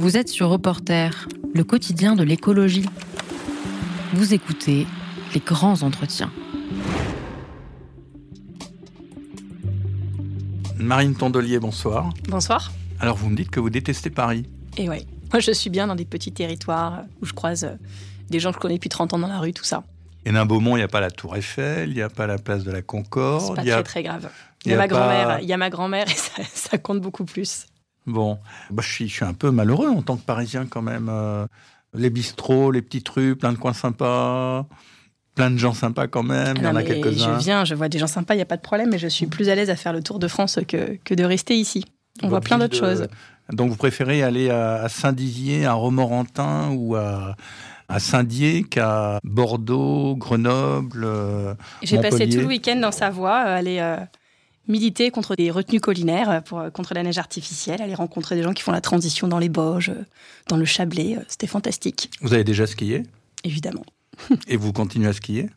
Vous êtes sur Reporter, le quotidien de l'écologie. Vous écoutez les grands entretiens. Marine Tondelier, bonsoir. Bonsoir. Alors vous me dites que vous détestez Paris. Et ouais, moi je suis bien dans des petits territoires où je croise euh, des gens que je connais depuis 30 ans dans la rue, tout ça. Et d'un Beaumont, il n'y a pas la Tour Eiffel, il n'y a pas la place de la Concorde. C'est pas il y a- très très grave. Il y a y a ma grand-mère, pas- il y a ma grand-mère et ça, ça compte beaucoup plus. Bon, bah, je, suis, je suis un peu malheureux en tant que Parisien quand même. Euh, les bistrots, les petites rues, plein de coins sympas, plein de gens sympas quand même. il y en a quelques-uns. je viens, je vois des gens sympas, il n'y a pas de problème, mais je suis plus à l'aise à faire le tour de France que, que de rester ici. On voit plein d'autres de- choses. Donc vous préférez aller à, Saint-Dizier, à Romorantin ou à, à Saint-Dié qu'à Bordeaux, Grenoble euh, J'ai passé tout le week-end dans Savoie, euh, aller euh, militer contre des retenues collinaires, euh, pour, contre la neige artificielle, aller rencontrer des gens qui font la transition dans les Bauges, euh, dans le Chablais. euh, C'était fantastique, Vous avez déjà skié? Évidemment. et vous continuez à skier?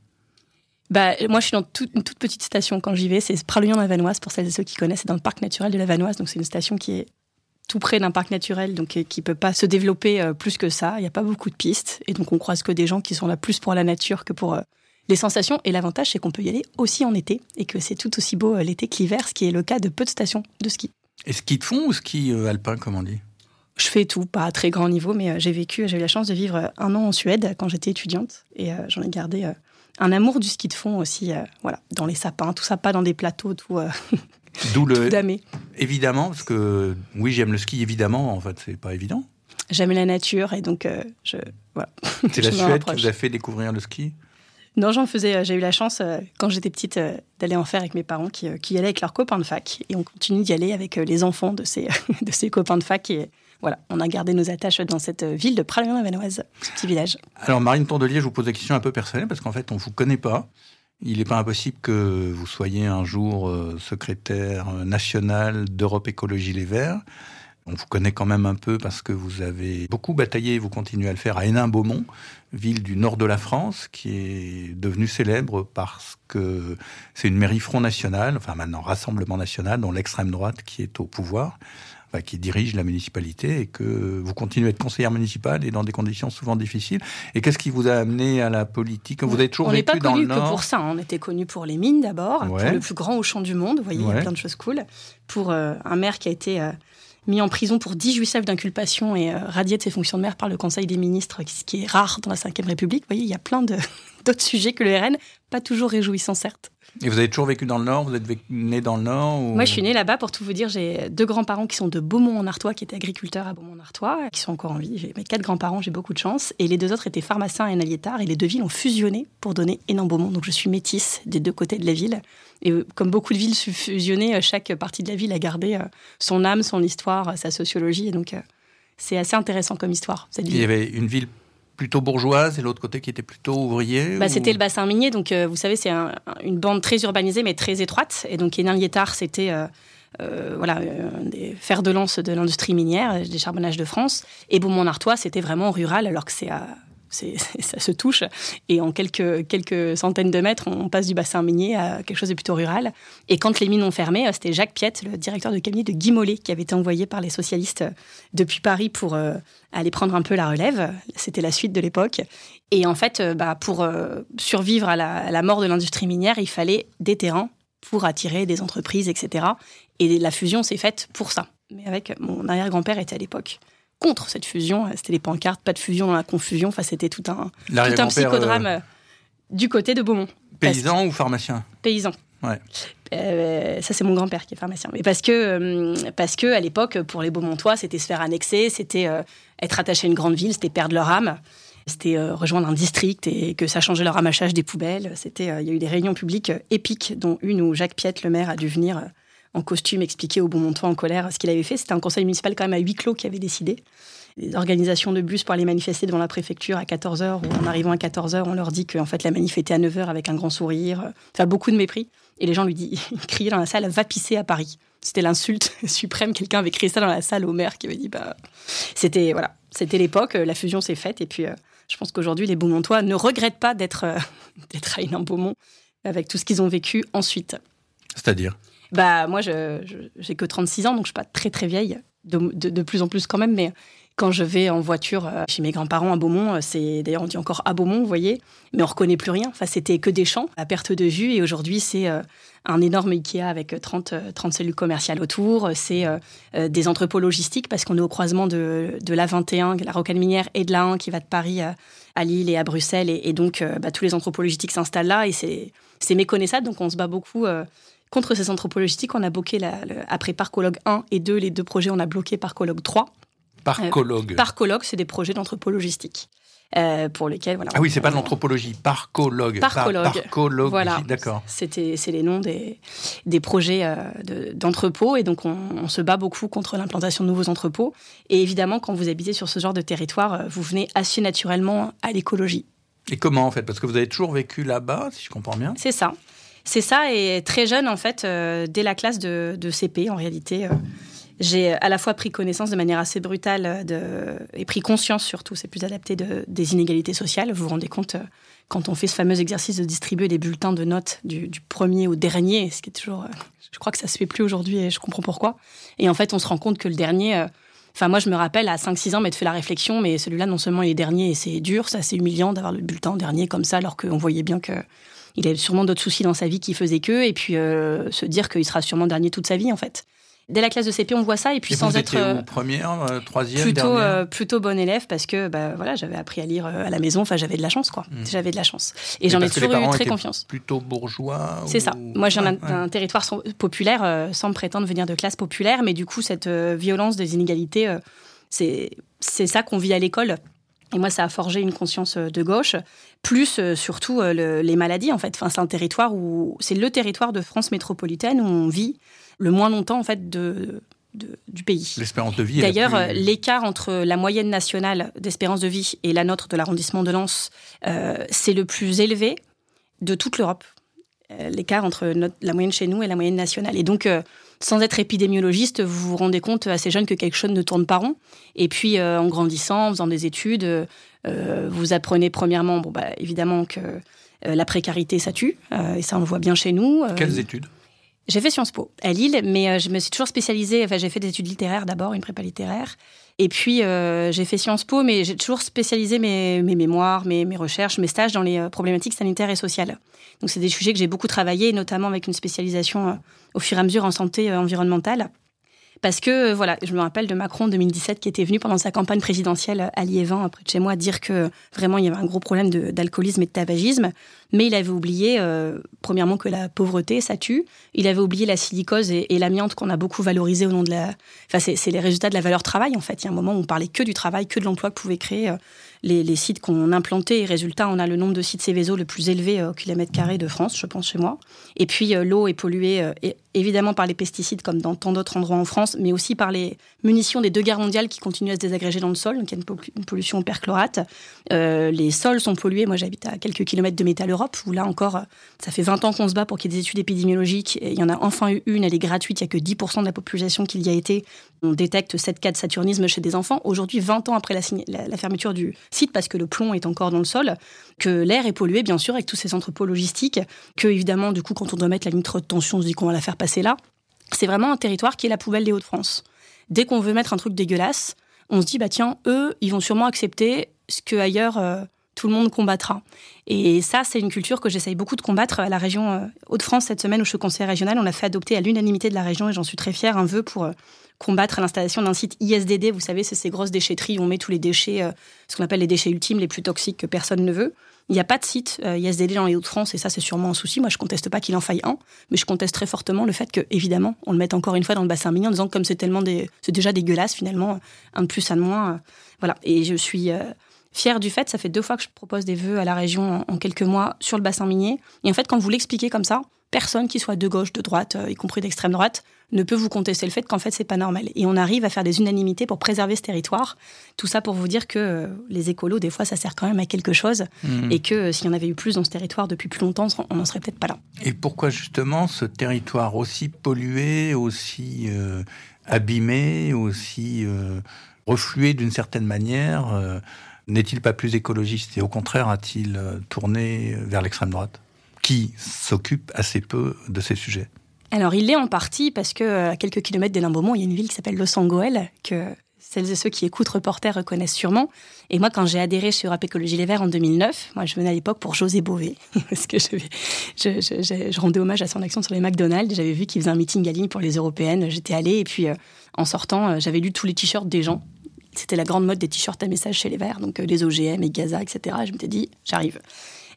Bah, moi, je suis dans une toute petite station quand j'y vais. C'est Pralognan-la-Vanoise, pour celles et ceux qui connaissent. C'est dans le parc naturel de la Vanoise. Donc, c'est une station qui est tout près d'un parc naturel, donc euh, qui peut pas se développer euh, plus que ça. Il n'y a pas beaucoup de pistes. Et donc, on croise que des gens qui sont là plus pour la nature que pour euh, les sensations. Et l'avantage, c'est qu'on peut y aller aussi en été. Et que c'est tout aussi beau euh, l'été que l'hiver, ce qui est le cas de peu de stations de ski. Et ski de fond ou ski euh, alpin, comme on dit? Je fais tout, pas à très grand niveau, mais euh, j'ai vécu, j'ai eu la chance de vivre un an en Suède quand j'étais étudiante. Et euh, j'en ai gardé euh, un amour du ski de fond aussi, euh, voilà, dans les sapins, tout ça, pas dans des plateaux, tout, D'où tout le. damé. Évidemment, parce que oui, j'aime le ski, évidemment, en fait, c'est pas évident. J'aime la nature et donc je, voilà. C'est la Suède qui vous a fait découvrir le ski? Non, j'en faisais, euh, j'ai eu la chance euh, quand j'étais petite euh, d'aller en faire avec mes parents qui, qui allaient avec leurs copains de fac. Et on continue d'y aller avec les enfants de ces, de ces copains de fac. Et voilà, on a gardé nos attaches dans cette ville de Pralognan-la-Vanoise, ce petit village. Alors, Marine Tondelier, je vous pose des questions un peu personnelles, parce qu'en fait, on ne vous connaît pas. Il n'est pas impossible que vous soyez un jour secrétaire national d'Europe Écologie Les Verts. On vous connaît quand même un peu parce que vous avez beaucoup bataillé, et vous continuez à le faire, à Hénin-Beaumont, ville du nord de la France, qui est devenue célèbre parce que c'est une mairie Front National, enfin maintenant Rassemblement National, dont l'extrême droite qui est au pouvoir, enfin, qui dirige la municipalité, et que vous continuez à être conseillère municipale et dans des conditions souvent difficiles. Et qu'est-ce qui vous a amené à la politique Vous avez toujours on n'est vécu pas dans le connu que nord pour ça. hein. On était connu pour les mines d'abord, Ouais. pour le plus grand Auchan du monde. Vous voyez, il y a plein de choses cool. Pour euh, un maire qui a été euh, mis en prison pour 18 chefs d'inculpation et euh, radié de ses fonctions de maire par le Conseil des ministres, ce qui est rare dans la Ve République. Vous voyez, il y a plein d'autres sujets que le RN, pas toujours réjouissants, certes. Et vous avez toujours vécu dans le nord Vous êtes né dans le nord ou- Moi, je suis née là-bas pour tout vous dire. J'ai deux grands-parents qui sont de Beaumont-en-Artois, qui étaient agriculteurs à Beaumont-en-Artois, qui sont encore en vie. J'ai mes quatre grands-parents, j'ai beaucoup de chance. Et les deux autres étaient pharmaciens à Hénin-Liétard. Et les deux villes ont fusionné pour donner Hénin-Beaumont. Donc, je suis métisse des deux côtés de la ville. Et euh, comme beaucoup de villes fusionnées, euh, chaque partie de la ville a gardé euh, son âme, son histoire, sa sociologie. Et donc, c'est assez intéressant comme histoire, cette Il y ville. avait une ville plutôt bourgeoise et l'autre côté qui était plutôt ouvrier Bah, ou- C'était le bassin minier, donc euh, vous savez, c'est un- une bande très urbanisée mais très étroite. Et donc Hénin-Liétard, c'était euh, euh, voilà, des fers de lance de l'industrie minière, des charbonnages de France. Et Beaumont-Artois, c'était vraiment rural, alors que c'est à- ça se touche. Et en quelques, quelques centaines de mètres, on passe du bassin minier à quelque chose de plutôt rural. Et quand les mines ont fermé, euh, c'était Jacques Piette, le directeur de cabinet de Guy Mollet, qui avait été envoyé par les socialistes euh, depuis Paris pour euh, aller prendre un peu la relève. C'était la suite de l'époque. Et en fait, bah, pour survivre à la, à la mort de l'industrie minière, il fallait des terrains pour attirer des entreprises, etc. Et la fusion s'est faite pour ça. Mais avec mon arrière-grand-père était à l'époque contre cette fusion. C'était les pancartes, pas de fusion dans la confusion. Enfin, c'était tout un, tout un psychodrame euh, euh, du côté de Beaumont. paysan ou pharmacien? Paysan. Ouais. Euh, ça, c'est mon grand-père qui est pharmacien. Mais parce que, parce que à l'époque, pour les Beaumontois, c'était se faire annexer, c'était euh, être attaché à une grande ville, c'était perdre leur âme. C'était euh, rejoindre un district et que ça changeait le ramassage des poubelles. C'était, il y a eu des réunions publiques épiques, dont une où Jacques Piette, le maire, a dû venir en costume expliquer aux Beaumontois en colère ce qu'il avait fait. C'était un conseil municipal quand même à huis clos qui avait décidé. Des organisations de bus pour aller manifester devant la préfecture à 14h, ou en arrivant à 14h, on leur dit que en fait, la manif était à 9h avec un grand sourire. Enfin, beaucoup de mépris. Et les gens lui disent, ils criaient dans la salle, va pisser à Paris. C'était l'insulte suprême. Quelqu'un avait crié ça dans la salle au maire qui avait dit, bah, c'était, voilà, c'était l'époque, la fusion s'est faite. Et puis, euh, je pense qu'aujourd'hui, les Beaumontois ne regrettent pas d'être, euh, d'être à Hénin-Beaumont avec tout ce qu'ils ont vécu ensuite. C'est-à-dire? Bah, moi, je, j'ai que 36 ans, donc je suis pas très très vieille. de, plus en plus quand même, mais quand je vais en voiture euh, chez mes grands-parents à Beaumont, euh, c'est d'ailleurs on dit encore à Beaumont, vous voyez, mais on reconnaît plus rien. Enfin, c'était que des champs à perte de vue, et aujourd'hui c'est euh, un énorme Ikea avec 30, 30 cellules commerciales autour. C'est des entrepôts logistiques parce qu'on est au croisement de, de l'A21, la rocade minière, et de l'A1 qui va de Paris à, Lille et à Bruxelles. Et, donc, bah, tous les entrepôts logistiques s'installent là et c'est méconnaissable. Donc, on se bat beaucoup contre ces entrepôts logistiques. On a bloqué, la, après Parcologue 1 et 2, les deux projets, on a bloqué Parcologue 3. Parcologue. Parcologue, c'est des projets d'anthropo logistique. Euh, pour lesquels voilà. Ah oui, c'est pas de l'anthropologie, parcologue. Parcologue. parcologue. Voilà, d'accord. C'était, c'est les noms des, des projets euh, d'entrepôts et donc on, se bat beaucoup contre l'implantation de nouveaux entrepôts. Et évidemment, quand vous habitez sur ce genre de territoire, euh, vous venez assez naturellement à l'écologie. Et comment en fait? Parce que vous avez toujours vécu là-bas, si je comprends bien? C'est ça. C'est ça, et très jeune en fait, dès la classe de, CP en réalité j'ai à la fois pris connaissance de manière assez brutale de, et pris conscience surtout, c'est plus adapté de, des inégalités sociales. Vous vous rendez compte euh, quand on fait ce fameux exercice de distribuer des bulletins de notes du, premier au dernier, ce qui est toujours, euh, je crois que ça se fait plus aujourd'hui et je comprends pourquoi. Et en fait, on se rend compte que le dernier, euh, enfin moi je me rappelle à 5-6 ans m'être fait la réflexion, mais celui-là non seulement il est dernier et c'est dur, c'est assez humiliant d'avoir le bulletin dernier comme ça, alors qu'on voyait bien que il avait sûrement d'autres soucis dans sa vie qui faisaient que, et puis se dire qu'il sera sûrement dernier toute sa vie en fait. Dès la classe de CP, on voit ça et puis sans être euh, première, euh, troisième, plutôt euh, plutôt bon élève parce que bah voilà, j'avais appris à lire à la maison. Enfin, j'avais de la chance quoi. Hmm. J'avais de la chance et j'en ai toujours eu très confiance. Plutôt bourgeois. C'est ça. Moi, j'ai un, territoire populaire sans prétendre venir de classe populaire, mais du coup, cette violence des inégalités, c'est c'est ça qu'on vit à l'école. Et moi, ça a forgé une conscience de gauche, plus surtout les maladies, en fait. Enfin, c'est un territoire où c'est le territoire de France métropolitaine où on vit le moins longtemps en fait de, du pays. L'espérance de vie. D'ailleurs, euh, l'écart entre la moyenne nationale d'espérance de vie et la nôtre de l'arrondissement de Lens, euh, c'est le plus élevé de toute l'Europe. Euh, l'écart entre la moyenne chez nous et la moyenne nationale. Et donc, sans être épidémiologiste, vous vous rendez compte assez jeune que quelque chose ne tourne pas rond. Et puis, en grandissant, en faisant des études, vous apprenez premièrement, bon, bah, évidemment, que la précarité, ça tue. et ça, on le voit bien chez nous. Quelles études? J'ai fait Sciences Po à Lille, mais euh, je me suis toujours spécialisée. Enfin, j'ai fait des études littéraires d'abord, une prépa littéraire. Et puis, euh, j'ai fait Sciences Po, mais j'ai toujours spécialisé mes, mémoires, mes, recherches, mes stages dans les euh, problématiques sanitaires et sociales. Donc, c'est des sujets que j'ai beaucoup travaillé, notamment avec une spécialisation au fur et à mesure en santé environnementale. Parce que, voilà, je me rappelle de Macron en 2017 qui était venu pendant sa campagne présidentielle à Liévin, près de chez moi, dire que vraiment il y avait un gros problème d'alcoolisme et de tabagisme. Mais il avait oublié, euh, premièrement, que la pauvreté, ça tue. Il avait oublié la silicose et, l'amiante qu'on a beaucoup valorisé au nom de la. Enfin, c'est les résultats de la valeur travail, en fait. Il y a un moment où on parlait que du travail, que de l'emploi que pouvait créer euh, les, sites qu'on implantait. Et résultat, on a le nombre de sites Céveso le plus élevé euh, au kilomètre carré de France, je pense, chez moi. Et puis, l'eau est polluée évidemment par les pesticides, comme dans tant d'autres endroits en France, mais aussi par les munitions des deux guerres mondiales qui continuent à se désagréger dans le sol. Donc, il y a une, pollution au perchlorate. les sols sont pollués. Moi, j'habite à quelques kilomètres de Métal Europe, où là encore, ça fait 20 ans qu'on se bat pour qu'il y ait des études épidémiologiques. Et il y en a enfin eu une, elle est gratuite. Il n'y a que 10% de la population qui y a été. On détecte 7 cas de saturnisme chez des enfants. Aujourd'hui, 20 ans après la, fermeture du site, parce que le plomb est encore dans le sol, que l'air est pollué, bien sûr, avec tous ces entrepôts logistiques, que évidemment, du coup, quand on doit mettre la ligne de tension, on se dit qu'on va la faire passer là. C'est vraiment un territoire qui est la poubelle des Hauts-de-France. Dès qu'on veut mettre un truc dégueulasse, on se dit, bah tiens, eux, ils vont sûrement accepter ce que ailleurs, euh, tout le monde combattra. Et ça, c'est une culture que j'essaye beaucoup de combattre à la région euh, Hauts-de-France cette semaine où je suis régional. On a fait adopter à l'unanimité de la région, et j'en suis très fière, un vœu pour euh, combattre l'installation d'un site ISDD. Vous savez, c'est ces grosses déchetteries où on met tous les déchets, euh, ce qu'on appelle les déchets ultimes, les plus toxiques que personne ne veut. Il n'y a pas de site ISDD dans les Hauts-de-France, et ça, c'est sûrement un souci. Moi, je conteste pas qu'il en faille un, mais je conteste très fortement le fait que, évidemment, on le mette encore une fois dans le bassin minier en disant que comme c'est tellement des... c'est déjà dégueulasse, finalement, un de plus, un de moins. Voilà. Et je suis fière du fait, ça fait deux fois que je propose des vœux à la région en, quelques mois sur le bassin minier. Et en fait, quand vous l'expliquez comme ça, personne qui soit de gauche, de droite, euh, y compris d'extrême droite, ne peut vous contester le fait qu'en fait c'est pas normal. Et on arrive à faire des unanimités pour préserver ce territoire. Tout ça pour vous dire que euh, les écolos, des fois, ça sert quand même à quelque chose. Mmh. Et que euh, s'il y en avait eu plus dans ce territoire depuis plus longtemps, on n'en serait peut-être pas là. Et pourquoi justement ce territoire aussi pollué, aussi abîmé, aussi reflué d'une certaine manière n'est-il pas plus écologiste et au contraire a-t-il tourné vers l'extrême droite? Qui s'occupe assez peu de ces sujets Alors, il l'est en partie parce que à quelques kilomètres d'Hénin Beaumont, il y a une ville qui s'appelle Los Angeles, que celles et ceux qui écoutent Reporter reconnaissent sûrement. Et moi, quand j'ai adhéré chez Europe Écologie Les Verts en 2009, moi, je venais à l'époque pour José Bové, parce que je, rendais hommage à son action sur les McDonald's. J'avais vu qu'il faisait un meeting à ligne pour les européennes. J'étais allée et puis, euh, en sortant, euh, j'avais lu tous les t-shirts des gens. C'était la grande mode des t-shirts à message chez les Verts, donc euh, les OGM et Gaza, etc. Et je m'étais dit, j'arrive.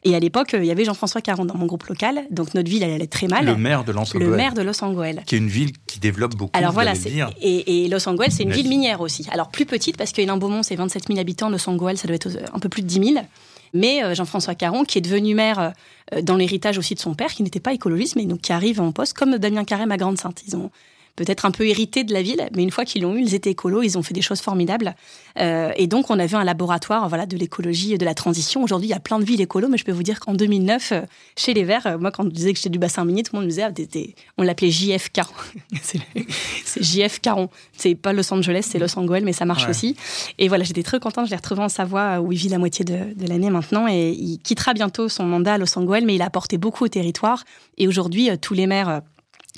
Et à l'époque, il y avait Jean-François Caron dans mon groupe local, donc notre ville, elle allait très mal. Le maire de Los Le maire de Los Angeles. Qui est une ville qui développe beaucoup. Alors voilà, et, et, Los Angeles, c'est une ville minière aussi. Alors plus petite, parce qu'Hénin Beaumont, c'est 27 000 habitants, Los Angeles, ça doit être un peu plus de 10 000. Mais euh, Jean-François Caron, qui est devenu maire euh, dans l'héritage aussi de son père, qui n'était pas écologiste, mais donc qui arrive en poste, comme Damien Carême à Grande-Sainte. Ils ont peut-être un peu hérités de la ville, mais une fois qu'ils l'ont eu, ils étaient écolos, ils ont fait des choses formidables. Euh, et donc, on a vu un laboratoire voilà, de l'écologie et de la transition. Aujourd'hui, il y a plein de villes écolos, mais je peux vous dire qu'en 2009, euh, chez les Verts, euh, moi, quand on disait que j'étais du bassin minier, tout le monde me disait, ah, on l'appelait JF Caron. c'est JF Caron. C'est pas Los Angeles, c'est Los Angeles, mais ça marche aussi. Et voilà, j'étais très contente, je l'ai retrouvé en Savoie, où il vit la moitié de, de l'année maintenant, et il quittera bientôt son mandat à Los Angeles, mais il a apporté beaucoup au territoire. Et aujourd'hui, tous les maires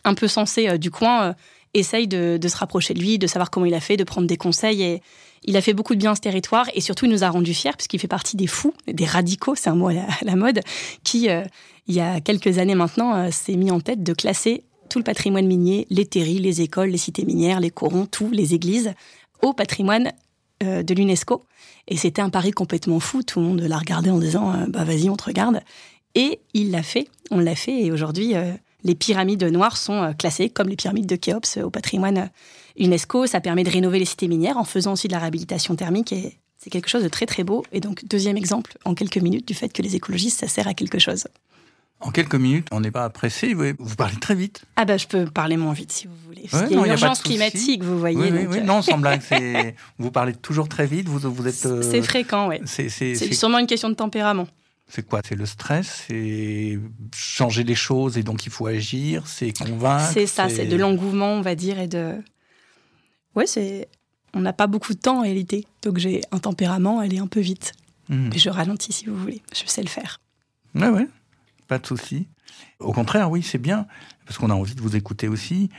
un peu sensé euh, du coin euh, essaye de, se rapprocher de lui, de savoir comment il a fait, de prendre des conseils. Et il a fait beaucoup de bien à ce territoire et surtout il nous a rendu fiers puisqu'il fait partie des fous, des radicaux, c'est un mot à la, mode, qui euh, il y a quelques années maintenant s'est mis en tête de classer tout le patrimoine minier, les terris, les écoles, les cités minières, les corons, tout, les églises, au patrimoine de l'UNESCO. Et c'était un pari complètement fou. Tout le monde l'a regardé en disant bah vas-y on te regarde. Et il l'a fait, on l'a fait et aujourd'hui les pyramides noires sont euh, classées comme les pyramides de Khéops euh, au patrimoine euh, UNESCO. Ça permet de rénover les cités minières en faisant aussi de la réhabilitation thermique et c'est quelque chose de très très beau. Et donc, deuxième exemple, en quelques minutes, du fait que les écologistes, ça sert à quelque chose. En quelques minutes, on n'est pas pressé, vous, parlez très vite. Ah bah je peux parler moins vite si vous voulez. il y a une urgence climatique, vous voyez. Oui, oui, non, sans blague, vous parlez toujours très vite, vous, vous êtes... C'est fréquent, oui. C'est sûrement une question de tempérament. C'est quoi? C'est le stress, c'est changer les choses et donc il faut agir, c'est convaincre? C'est ça, c'est de l'engouement, on va dire, et de. Ouais, c'est. On n'a pas beaucoup de temps en réalité, donc j'ai un tempérament, elle est un peu vite. Hmm. Mais je ralentis si vous voulez, je sais le faire. Ouais, ouais, pas de souci. Au contraire, oui, c'est bien, parce qu'on a envie de vous écouter aussi.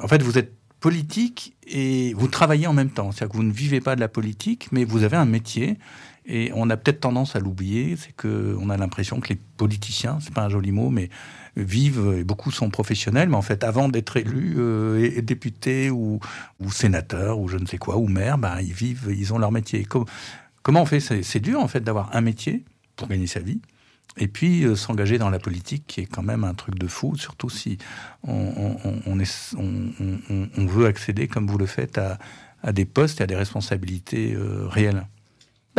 En fait, vous êtes politique et vous travaillez en même temps. C'est-à-dire que vous ne vivez pas de la politique, mais vous avez un métier. Et on a peut-être tendance à l'oublier, c'est qu'on a l'impression que les politiciens, c'est pas un joli mot, mais vivent, et beaucoup sont professionnels, mais en fait, avant d'être élus, euh, députés ou, ou, sénateurs ou je ne sais quoi, ou maires, ben, ils vivent, ils ont leur métier. comment on fait? C'est dur, en fait, d'avoir un métier pour gagner sa vie. Et puis euh, s'engager dans la politique, qui est quand même un truc de fou, surtout si on, veut accéder, comme vous le faites, à, à, des postes et à des responsabilités euh, réelles.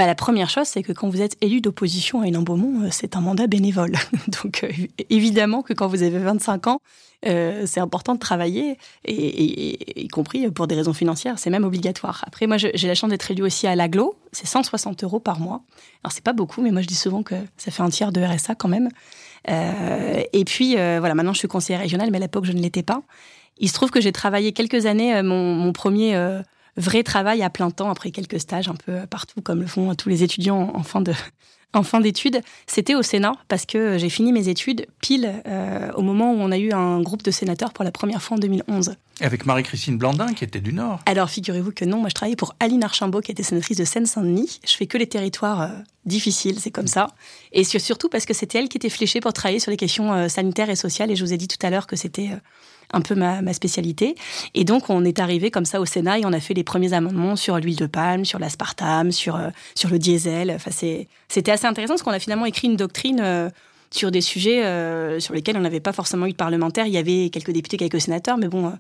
Bah, la première chose, c'est que quand vous êtes élu d'opposition à une Beaumont, euh, c'est un mandat bénévole. Donc, euh, évidemment que quand vous avez 25 ans, euh, c'est important de travailler, y compris pour des raisons financières, c'est même obligatoire. Après, moi, j'ai la chance d'être élu aussi à l'aglo, c'est 160 euros par mois. Alors, c'est pas beaucoup, mais moi, je dis souvent que ça fait un tiers de RSA quand même. et puis, voilà, maintenant, je suis conseillère régionale, mais à l'époque, je ne l'étais pas. Il se trouve que j'ai travaillé quelques années, mon premier vrai travail à plein temps après quelques stages un peu partout, comme le font tous les étudiants en fin de, en fin d'études, c'était au Sénat parce que j'ai fini mes études pile euh, au moment où on a eu un groupe de sénateurs pour la première fois en 2011. avec Marie-Christine Blandin qui était du Nord. Alors figurez-vous que non, moi je travaillais pour Aline Archambault qui était sénatrice de Seine-Saint-Denis. Je fais que les territoires euh, difficiles, c'est comme ça. Et surtout parce que c'était elle qui était fléchée pour travailler sur les questions euh, sanitaires et sociales. Et je vous ai dit tout à l'heure que c'était un peu ma, spécialité. Et donc, on est arrivé comme ça au Sénat et on a fait les premiers amendements sur l'huile de palme, sur l'aspartame, sur, sur le diesel. Enfin, c'était assez intéressant parce qu'on a finalement écrit une doctrine euh, sur des sujets euh, sur lesquels on n'avait pas forcément eu de parlementaires. Il y avait quelques députés, quelques sénateurs, mais bon, euh,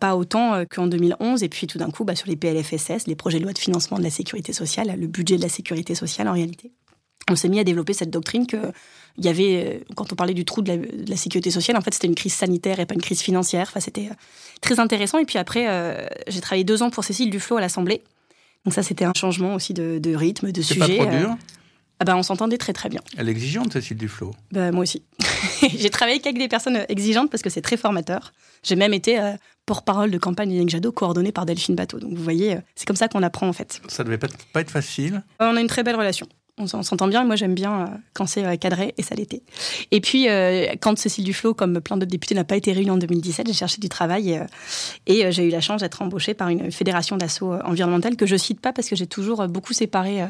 pas autant qu'en 2011. Et puis tout d'un coup, bah, sur les PLFSS, les projets de loi de financement de la sécurité sociale, le budget de la sécurité sociale en réalité, on s'est mis à développer cette doctrine que il y avait, quand on parlait du trou de la, sécurité sociale, en fait, c'était une crise sanitaire et pas une crise financière. Enfin, c'était très intéressant. Et puis après, j'ai travaillé deux ans pour Cécile Duflot à l'Assemblée. Donc ça, c'était un changement aussi de, rythme, de sujet. Pas trop dur? Ah bah on s'entendait très très bien. Elle est exigeante, Cécile Duflo bah, Moi aussi. j'ai travaillé qu'avec des personnes exigeantes parce que c'est très formateur. J'ai même été euh, porte-parole de campagne Yannick Jadot coordonnée par Delphine Bateau. Donc vous voyez, euh, c'est comme ça qu'on apprend en fait. Ça devait pas être facile? On a une très belle relation. On s'entend bien, moi j'aime bien euh, quand c'est euh, cadré, et ça l'était. Et puis, euh, quand Cécile Duflot, comme plein d'autres députés, n'a pas été réunie en 2017, j'ai cherché du travail et, j'ai eu la chance d'être embauchée par une fédération d'assaut environnementale que je cite pas parce que j'ai toujours beaucoup séparé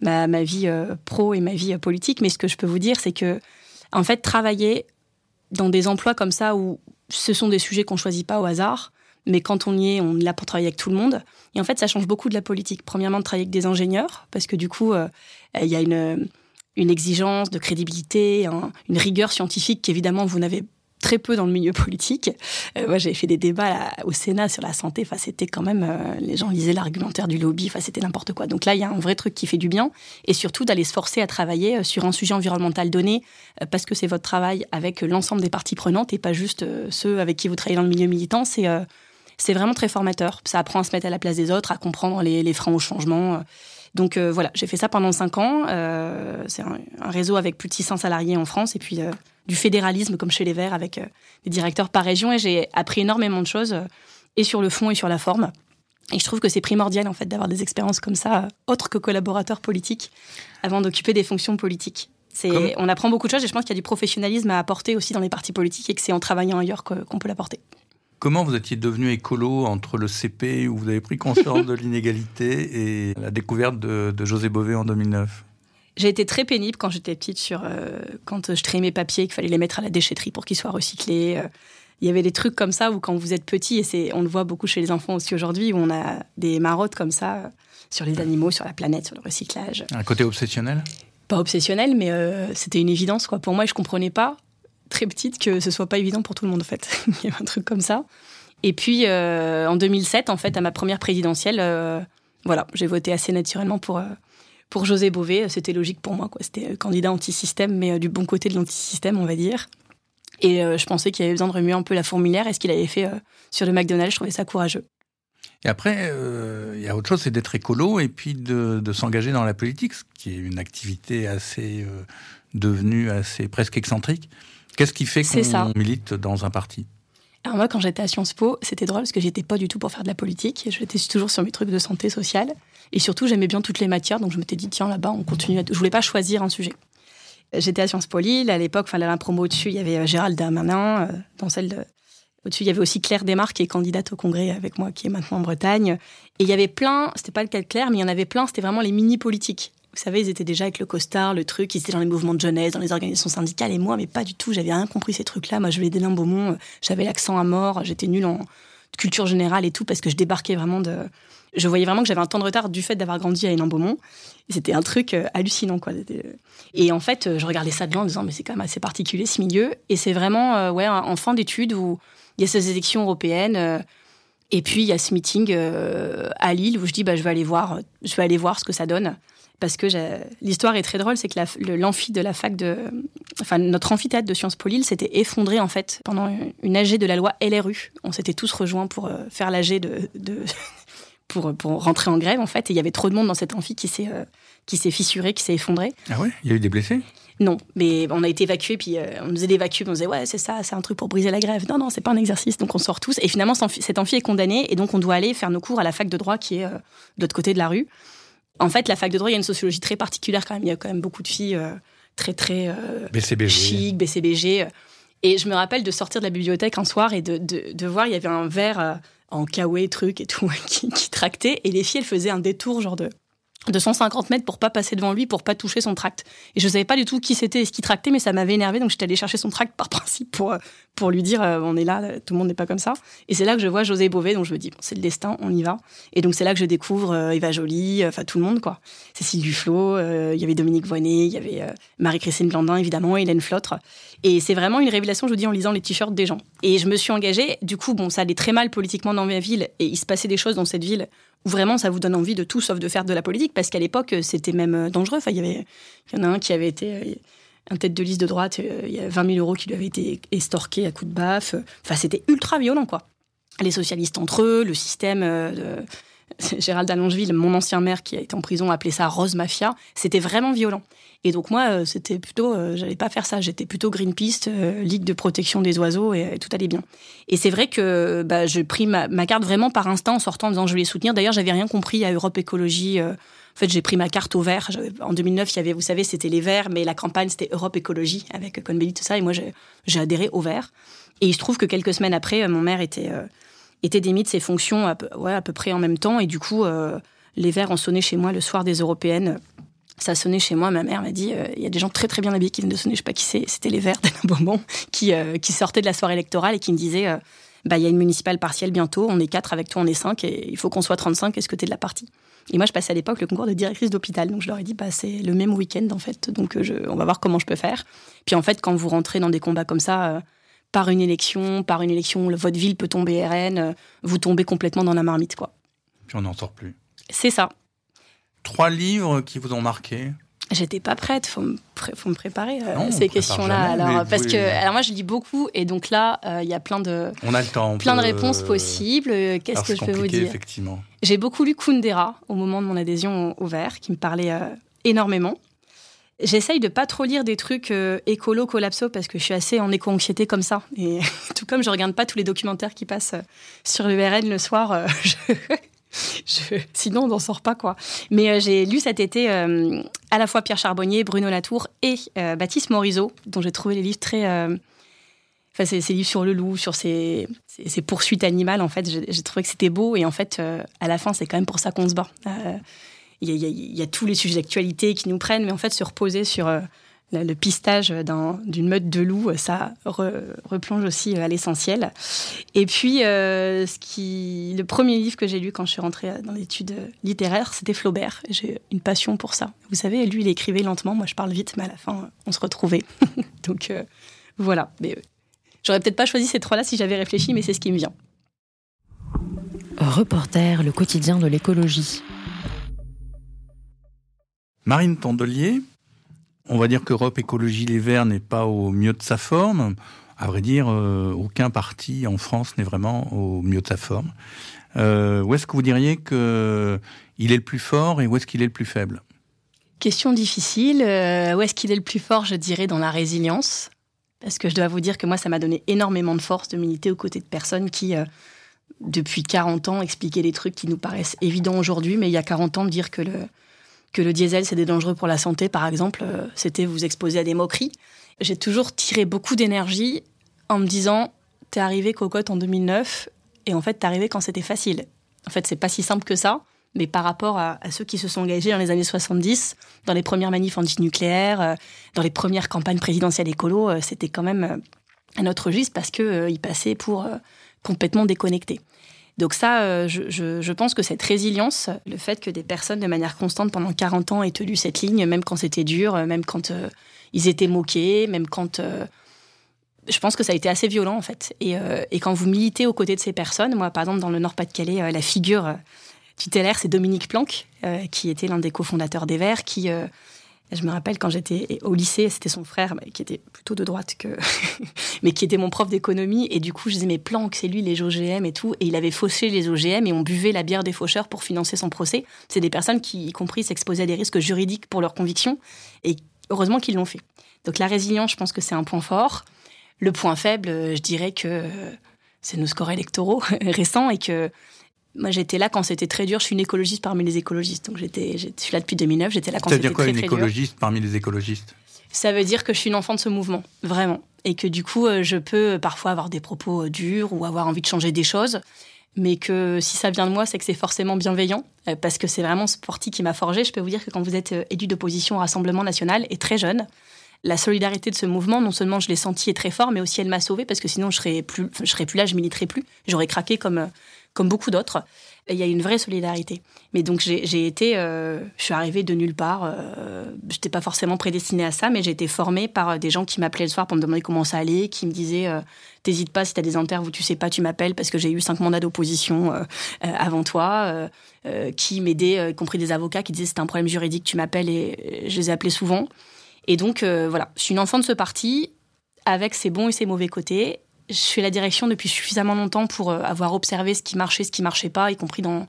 ma, ma, vie pro et ma vie politique. Mais ce que je peux vous dire, c'est que, en fait, travailler dans des emplois comme ça où ce sont des sujets qu'on choisit pas au hasard, mais quand on y est, on est là pour travailler avec tout le monde. Et en fait, ça change beaucoup de la politique. Premièrement, de travailler avec des ingénieurs, parce que du coup, euh, il y a une, une exigence de crédibilité, une rigueur scientifique qu'évidemment, vous n'avez très peu dans le milieu politique. Euh, moi, j'avais fait des débats au Sénat sur la santé. Enfin, c'était quand même, euh, les gens lisaient l'argumentaire du lobby. Enfin, c'était n'importe quoi. Donc là, il y a un vrai truc qui fait du bien. Et surtout, d'aller se forcer à travailler euh, sur un sujet environnemental donné, parce que c'est votre travail avec l'ensemble des parties prenantes et pas juste ceux avec qui vous travaillez dans le milieu militant. C'est vraiment très formateur. Ça apprend à se mettre à la place des autres, à comprendre les, les freins au changement. Donc voilà, j'ai fait ça pendant cinq ans. c'est un, un, réseau avec plus de 600 salariés en France. Et puis du fédéralisme comme chez les Verts avec euh, des directeurs par région et j'ai appris énormément de choses euh, et sur le fond et sur la forme. Et je trouve que c'est primordial en fait d'avoir des expériences comme ça, euh, autres que collaborateurs politiques, avant d'occuper des fonctions politiques. C'est, on apprend beaucoup de choses et je pense qu'il y a du professionnalisme à apporter aussi dans les partis politiques et que c'est en travaillant ailleurs qu'on peut l'apporter. Comment vous étiez devenu écolo entre le CP où vous avez pris conscience de l'inégalité et la découverte de, de José Bové en 2009 j'ai été très pénible quand j'étais petite sur euh, quand je triais mes papiers qu'il fallait les mettre à la déchetterie pour qu'ils soient recyclés. Euh. il y avait des trucs comme ça où quand vous êtes petit et c'est on le voit beaucoup chez les enfants aussi aujourd'hui où on a des marottes comme ça euh, sur les animaux, sur la planète, sur le recyclage. Un côté obsessionnel? Pas obsessionnel, mais c'était une évidence quoi. Pour moi, je comprenais pas très petite que ce soit pas évident pour tout le monde en fait. il y avait un truc comme ça. Et puis en 2007, en fait, à ma première présidentielle, voilà, j'ai voté assez naturellement pour pour José Bové, c'était logique pour moi. C'était candidat anti-système, mais euh, du bon côté de l'anti-système, on va dire. Et euh, je pensais qu'il avait besoin de remuer un peu la fourmilière. Et ce qu'il avait fait euh, sur le McDonald's, je trouvais ça courageux. Et après, il y a autre chose, c'est d'être écolo et puis de, s'engager dans la politique, ce qui est une activité assez devenue assez presque excentrique. Qu'est-ce qui fait qu'on milite dans un parti? Alors moi, quand j'étais à Sciences Po, c'était drôle parce que j'étais pas du tout pour faire de la politique. J'étais toujours sur mes trucs de santé sociale. Et surtout, j'aimais bien toutes les matières. Donc je m'étais dit, tiens, là-bas, on continue. À... Je voulais pas choisir un sujet. J'étais à Sciences Po Lille. À l'époque, enfin, la promo au-dessus, il y avait euh, Gérald Darmanin. Euh, dans celle de... Au-dessus, il y avait aussi Claire Desmarques, qui est candidate au congrès avec moi, qui est maintenant en Bretagne. Et il y avait plein, c'était pas le cas de Claire, mais il y en avait plein, c'était vraiment les mini-politiques. Vous savez, ils étaient déjà avec le costard, le truc, ils étaient dans les mouvements de jeunesse, dans les organisations syndicales, et moi, mais pas du tout, j'avais rien compris ces trucs-là. Moi, je venais des Beaumont, j'avais l'accent à mort, j'étais nulle en culture générale et tout, parce que je débarquais vraiment de. Je voyais vraiment que j'avais un temps de retard du fait d'avoir grandi à Hénin-Beaumont. C'était un truc euh, hallucinant, quoi. Et en fait, je regardais ça de loin en disant, mais c'est quand même assez particulier ce milieu. Et c'est vraiment, euh, ouais, en fin d'études où il y a ces élections européennes. Euh, et puis il y a ce meeting à Lille où je dis bah je vais aller voir je vais aller voir ce que ça donne parce que l'histoire est très drôle, c'est que l'amphi de la fac de, enfin notre amphithéâtre de Sciences Po Lille s'était effondré en fait pendant une AG de la loi LRU. On s'était tous rejoints pour euh, faire l'AG de, de pour, pour rentrer en grève en fait, et il y avait trop de monde dans cet amphi qui s'est euh, qui s'est fissuré, qui s'est effondré. Ah ouais, il y a eu des blessés? Non, mais on a été évacués, puis euh, on nous faisait l'évacuer, on disait ouais c'est ça, c'est un truc pour briser la grève. Non non, c'est pas un exercice, donc on sort tous. Et finalement cet amphi est condamné, et donc on doit aller faire nos cours à la fac de droit qui est de l'autre côté de la rue. En fait, la fac de droit, il y a une sociologie très particulière quand même. Il y a quand même beaucoup de filles euh, très, très euh, BCBG. chic, BCBG. Et je me rappelle de sortir de la bibliothèque un soir et de, de, voir, il y avait un verre euh, en kawaii, truc et tout, qui, qui tractait. Et les filles, elles faisaient un détour, genre de de 150 mètres pour pas passer devant lui, pour pas toucher son tract. Et je savais pas du tout qui c'était et ce qui tractait, mais ça m'avait énervé, donc j'étais allée chercher son tract par principe pour, euh, pour lui dire euh, on est là, tout le monde n'est pas comme ça. Et c'est là que je vois José Bové, donc je me dis bon, c'est le destin, on y va. Et donc c'est là que je découvre euh, Eva Jolie, enfin tout le monde quoi. Cécile Duflot, il y avait Dominique Voynet, il y avait Marie-Christine Blandin évidemment, Hélène Flotre. Et c'est vraiment une révélation, je vous dis, en lisant les t-shirts des gens. Et je me suis engagée, du coup, bon, ça allait très mal politiquement dans ma ville, et il se passait des choses dans cette ville vraiment ça vous donne envie de tout sauf de faire de la politique parce qu'à l'époque c'était même euh, dangereux. Enfin, il y en a un qui avait été euh, un tête de liste de droite, euh, il y a 20 000 euros qui lui avaient été estorqués à coups de baffe. Enfin, c'était ultra violent, quoi. Les socialistes entre eux, le système Gérald Allongeville, mon ancien maire qui a été en prison, appelait ça Rose Mafia. C'était vraiment violent. Et donc moi, euh, c'était plutôt, euh, j'allais pas faire ça. J'étais plutôt Greenpeace, euh, Ligue de protection des oiseaux, et, tout allait bien. Et c'est vrai que bah, j'ai pris ma, carte vraiment par instinct en sortant en disant je vais soutenir. D'ailleurs, j'avais rien compris à Europe Écologie. fait, j'ai pris ma carte au vert. En 2009, il y avait, vous savez, c'était les verts, mais la campagne, c'était Europe Écologie avec Cohn-Bendit, tout ça. Et moi, j'ai adhéré au vert. Et il se trouve que quelques semaines après, mon maire était, était démis de ses fonctions à peu, ouais, à peu près en même temps. Et du coup, les verts ont sonné chez moi le soir des européennes ça a sonné chez moi. Ma mère m'a dit euh, il y a des gens très très bien habillés qui viennent de sonner. Je sais pas qui c'est. C'était les Verts d'un moment qui euh, qui sortaient de la soirée électorale et qui me disaient euh, bah il y a une municipale partielle bientôt. On est quatre avec toi, on est cinq et il faut qu'on soit 35. Est-ce que tu es de la partie? Et moi je passais à l'époque le concours de directrice d'hôpital. Donc je leur ai dit bah c'est le même week-end en fait. Donc on va voir comment je peux faire. Puis en fait quand vous rentrez dans des combats comme ça. Par une élection, par une élection, votre ville peut tomber RN, vous tombez complètement dans la marmite, quoi. Puis on n'en sort plus. C'est ça. Trois livres qui vous ont marqué? J'étais pas prête, faut me, faut me préparer à euh, ces questions-là. Alors, parce que, alors moi, je lis beaucoup, et donc là, euh, il y a plein de, on a le temps, plein de réponses possibles. Qu'est-ce que je peux vous dire? effectivement. J'ai beaucoup lu Kundera au moment de mon adhésion au, Vert, qui me parlait euh, énormément. J'essaye de pas trop lire des trucs écolo, collapso, parce que je suis assez en éco-anxiété comme ça. Et tout comme je regarde pas tous les documentaires qui passent sur le RN le soir, je, Sinon, on n'en sort pas, quoi. Mais euh, j'ai lu cet été euh, à la fois Pierre Charbonnier, Bruno Latour et euh, Baptiste Morisot, dont j'ai trouvé les livres très. Enfin, ces, livres sur le loup, sur ces, poursuites animales, en fait, j'ai trouvé que c'était beau. Et en fait, à la fin, c'est quand même pour ça qu'on se bat. Il y, a tous les sujets d'actualité qui nous prennent, mais en fait, se reposer sur le pistage d'une meute de loups, ça replonge aussi à l'essentiel. Et puis, euh, le premier livre que j'ai lu quand je suis rentrée dans l'étude littéraire, c'était Flaubert. J'ai une passion pour ça. Vous savez, lui, il écrivait lentement, moi je parle vite, mais à la fin, on se retrouvait. Donc euh, voilà. Mais euh, j'aurais peut-être pas choisi ces trois-là si j'avais réfléchi, mais c'est ce qui me vient. Reporter, le quotidien de l'écologie. Marine Tondelier, on va dire qu'Europe Écologie Les Verts n'est pas au mieux de sa forme. À vrai dire, euh, aucun parti en France n'est vraiment au mieux de sa forme. Euh, où est-ce que vous diriez qu'il est le plus fort et où est-ce qu'il est le plus faible? Question difficile. Euh, où est-ce qu'il est le plus fort Je dirais dans la résilience? Parce que je dois vous dire que moi, ça m'a donné énormément de force de militer aux côtés de personnes qui, depuis 40 ans, expliquaient des trucs qui nous paraissent évidents aujourd'hui, mais il y a 40 ans, dire que le, que le diesel c'est dangereux pour la santé, par exemple, euh, c'était vous exposer à des moqueries. J'ai toujours tiré beaucoup d'énergie en me disant t'es arrivé cocotte en 2009 et en fait t'es arrivé quand c'était facile. En fait c'est pas si simple que ça, mais par rapport à, ceux qui se sont engagés dans les années 70, dans les premières manifs anti-nucléaires, euh, dans les premières campagnes présidentielles écolo, euh, c'était quand même un autre registre parce qu'ils passaient pour complètement déconnectés. Donc ça, euh, je, pense que cette résilience, le fait que des personnes de manière constante pendant 40 ans aient tenu cette ligne, même quand c'était dur, euh, même quand euh, ils étaient moqués, même quand... je pense que ça a été assez violent en fait. Et, quand vous militez aux côtés de ces personnes, moi par exemple dans le Nord-Pas-de-Calais, la figure tutélaire c'est Dominique Planck, qui était l'un des cofondateurs des Verts, qui je me rappelle quand j'étais au lycée, c'était son frère qui était plutôt de droite mais qui était mon prof d'économie. Et du coup, je disais mais Planck, c'est lui les OGM et tout. Et il avait fauché les OGM et on buvait la bière des faucheurs pour financer son procès. C'est des personnes qui, y compris, s'exposaient à des risques juridiques pour leurs convictions. Et heureusement qu'ils l'ont fait. Donc la résilience, je pense que c'est un point fort. Le point faible, je dirais que c'est nos scores électoraux récents et que moi, j'étais là quand c'était très dur. Je suis une écologiste parmi les écologistes. Donc, j'étais, je suis là depuis 2009. J'étais là quand c'était très, quoi, une écologiste parmi les écologistes? Ça veut dire que je suis une enfant de ce mouvement, vraiment. Et que du coup, euh, je peux parfois avoir des propos euh, durs ou avoir envie de changer des choses. Mais que si ça vient de moi, c'est que c'est forcément bienveillant. Euh, parce que c'est vraiment ce parti qui m'a forgé. Je peux vous dire que quand vous êtes élu d'opposition au Rassemblement national et très jeune, la solidarité de ce mouvement, non seulement je l'ai senti est très fort, mais aussi elle m'a sauvé parce que sinon je serais plus, je serais plus là, je militerais plus, j'aurais craqué comme comme beaucoup d'autres. Il y a une vraie solidarité. Mais donc j'ai été, euh, je suis arrivée de nulle part. Euh, je n'étais pas forcément prédestinée à ça, mais j'ai été formée par des gens qui m'appelaient le soir pour me demander comment ça allait, qui me disaient euh, t'hésites pas si tu as des interviews, tu sais pas, tu m'appelles parce que j'ai eu cinq mandats d'opposition avant toi, qui m'aidaient, y compris des avocats qui disaient c'est un problème juridique, tu m'appelles et je les ai appelés souvent. Et donc voilà, je suis une enfant de ce parti avec ses bons et ses mauvais côtés je suis la direction depuis suffisamment longtemps pour euh, avoir observé ce qui marchait, ce qui marchait pas, y compris dans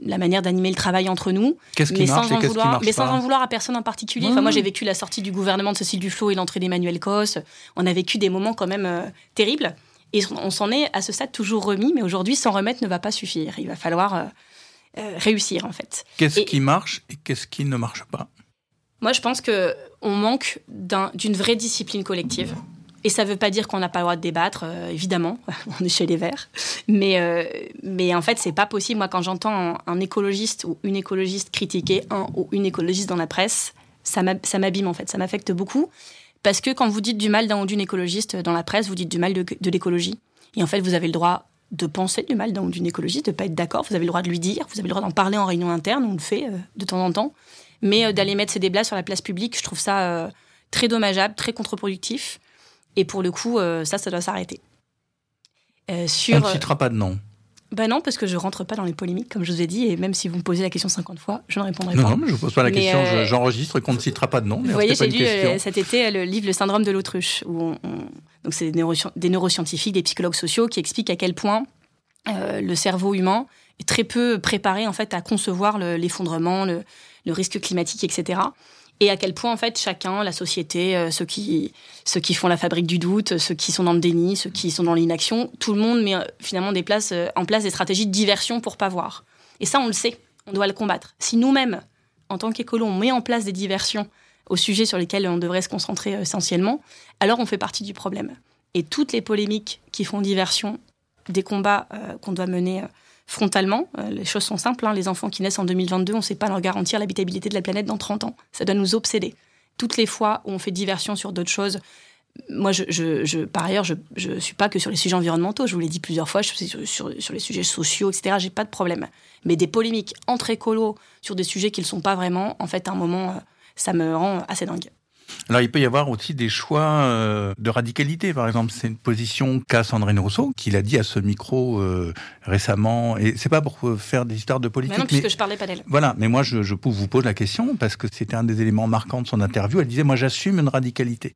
la manière d'animer le travail entre nous. Qu'est-ce qui mais marche sans en vouloir, Mais sans en vouloir à personne en particulier. Enfin, moi, j'ai vécu la sortie du gouvernement de Cécile Duflot et l'entrée d'Emmanuel Cos. On a vécu des moments quand même euh, terribles. Et on s'en est à ce stade toujours remis, mais aujourd'hui, s'en remettre ne va pas suffire. Il va falloir. Euh, réussir en fait. Qu'est-ce qui marche et qu'est-ce qui ne marche pas? Moi, je pense que on manque d'une vraie discipline collective. Et ça ne veut pas dire qu'on n'a pas le droit de débattre, évidemment, on est chez les Verts. Mais, mais en fait, c'est pas possible. Moi, quand j'entends un, écologiste ou une écologiste critiquer un ou une écologiste dans la presse, ça m'abîme en fait, ça m'affecte beaucoup. Parce que quand vous dites du mal d'un ou d'une écologiste dans la presse, vous dites du mal de, l'écologie. Et en fait, vous avez le droit de penser du mal d'un ou d'une écologiste, de ne pas être d'accord, vous avez le droit de lui dire, vous avez le droit d'en parler en réunion interne, on le fait euh, de temps en temps. Mais euh, d'aller mettre ces débats sur la place publique, je trouve ça euh, très dommageable, très contre-productif. Et pour le coup, ça, ça doit s'arrêter. sur, on ne citera pas de nom. Ben non, parce que je rentre pas dans les polémiques, comme je vous ai dit, et même si vous me posez la question 50 fois, je ne répondrai pas. Non, mais je ne vous pose pas la question, euh, j'enregistre qu'on ne citera pas de nom. Vous voyez, j'ai lu euh, cet été le livre Le syndrome de l'autruche, où donc c'est des, neuroscientifiques, des psychologues sociaux qui expliquent à quel point euh, le cerveau humain est très peu préparé en fait à concevoir l'effondrement, le, le, risque climatique, etc et à quel point en fait chacun, la société, euh, ceux qui ceux qui font la fabrique du doute, ceux qui sont dans le déni, ceux qui sont dans l'inaction, tout le monde met euh, finalement des places, euh, en place des stratégies de diversion pour pas voir. Et ça, on le sait, on doit le combattre. Si nous-mêmes, en tant qu'écolons, on met en place des diversions au sujet sur lesquels on devrait se concentrer essentiellement, alors on fait partie du problème. Et toutes les polémiques qui font diversion des combats qu'on doit mener frontalement. Euh, les choses sont simples. Hein. Les enfants qui naissent en 2022, on ne sait pas leur garantir l'habitabilité de la planète dans 30 ans. Ça doit nous obséder. Toutes les fois où on fait diversion sur d'autres choses, moi, je, par ailleurs, je ne suis pas que sur les sujets environnementaux. Je vous l'ai dit plusieurs fois, je suis sur, sur, les sujets sociaux, etc. J'ai pas de problème. Mais des polémiques entre écolos sur des sujets qui ne le sont pas vraiment, en fait, à un moment, euh, ça me rend assez dingue. Alors il peut y avoir aussi des choix euh, de radicalité. Par exemple, c'est une position qu'a Sandrine Rousseau, qu'il a dit à ce micro euh, récemment. Et c'est pas pour faire des histoires de politique. Mais non, puisque je parlais pas d'elle. Voilà, mais moi je, je vous pose la question parce que c'était un des éléments marquants de son interview. Elle disait moi j'assume une radicalité.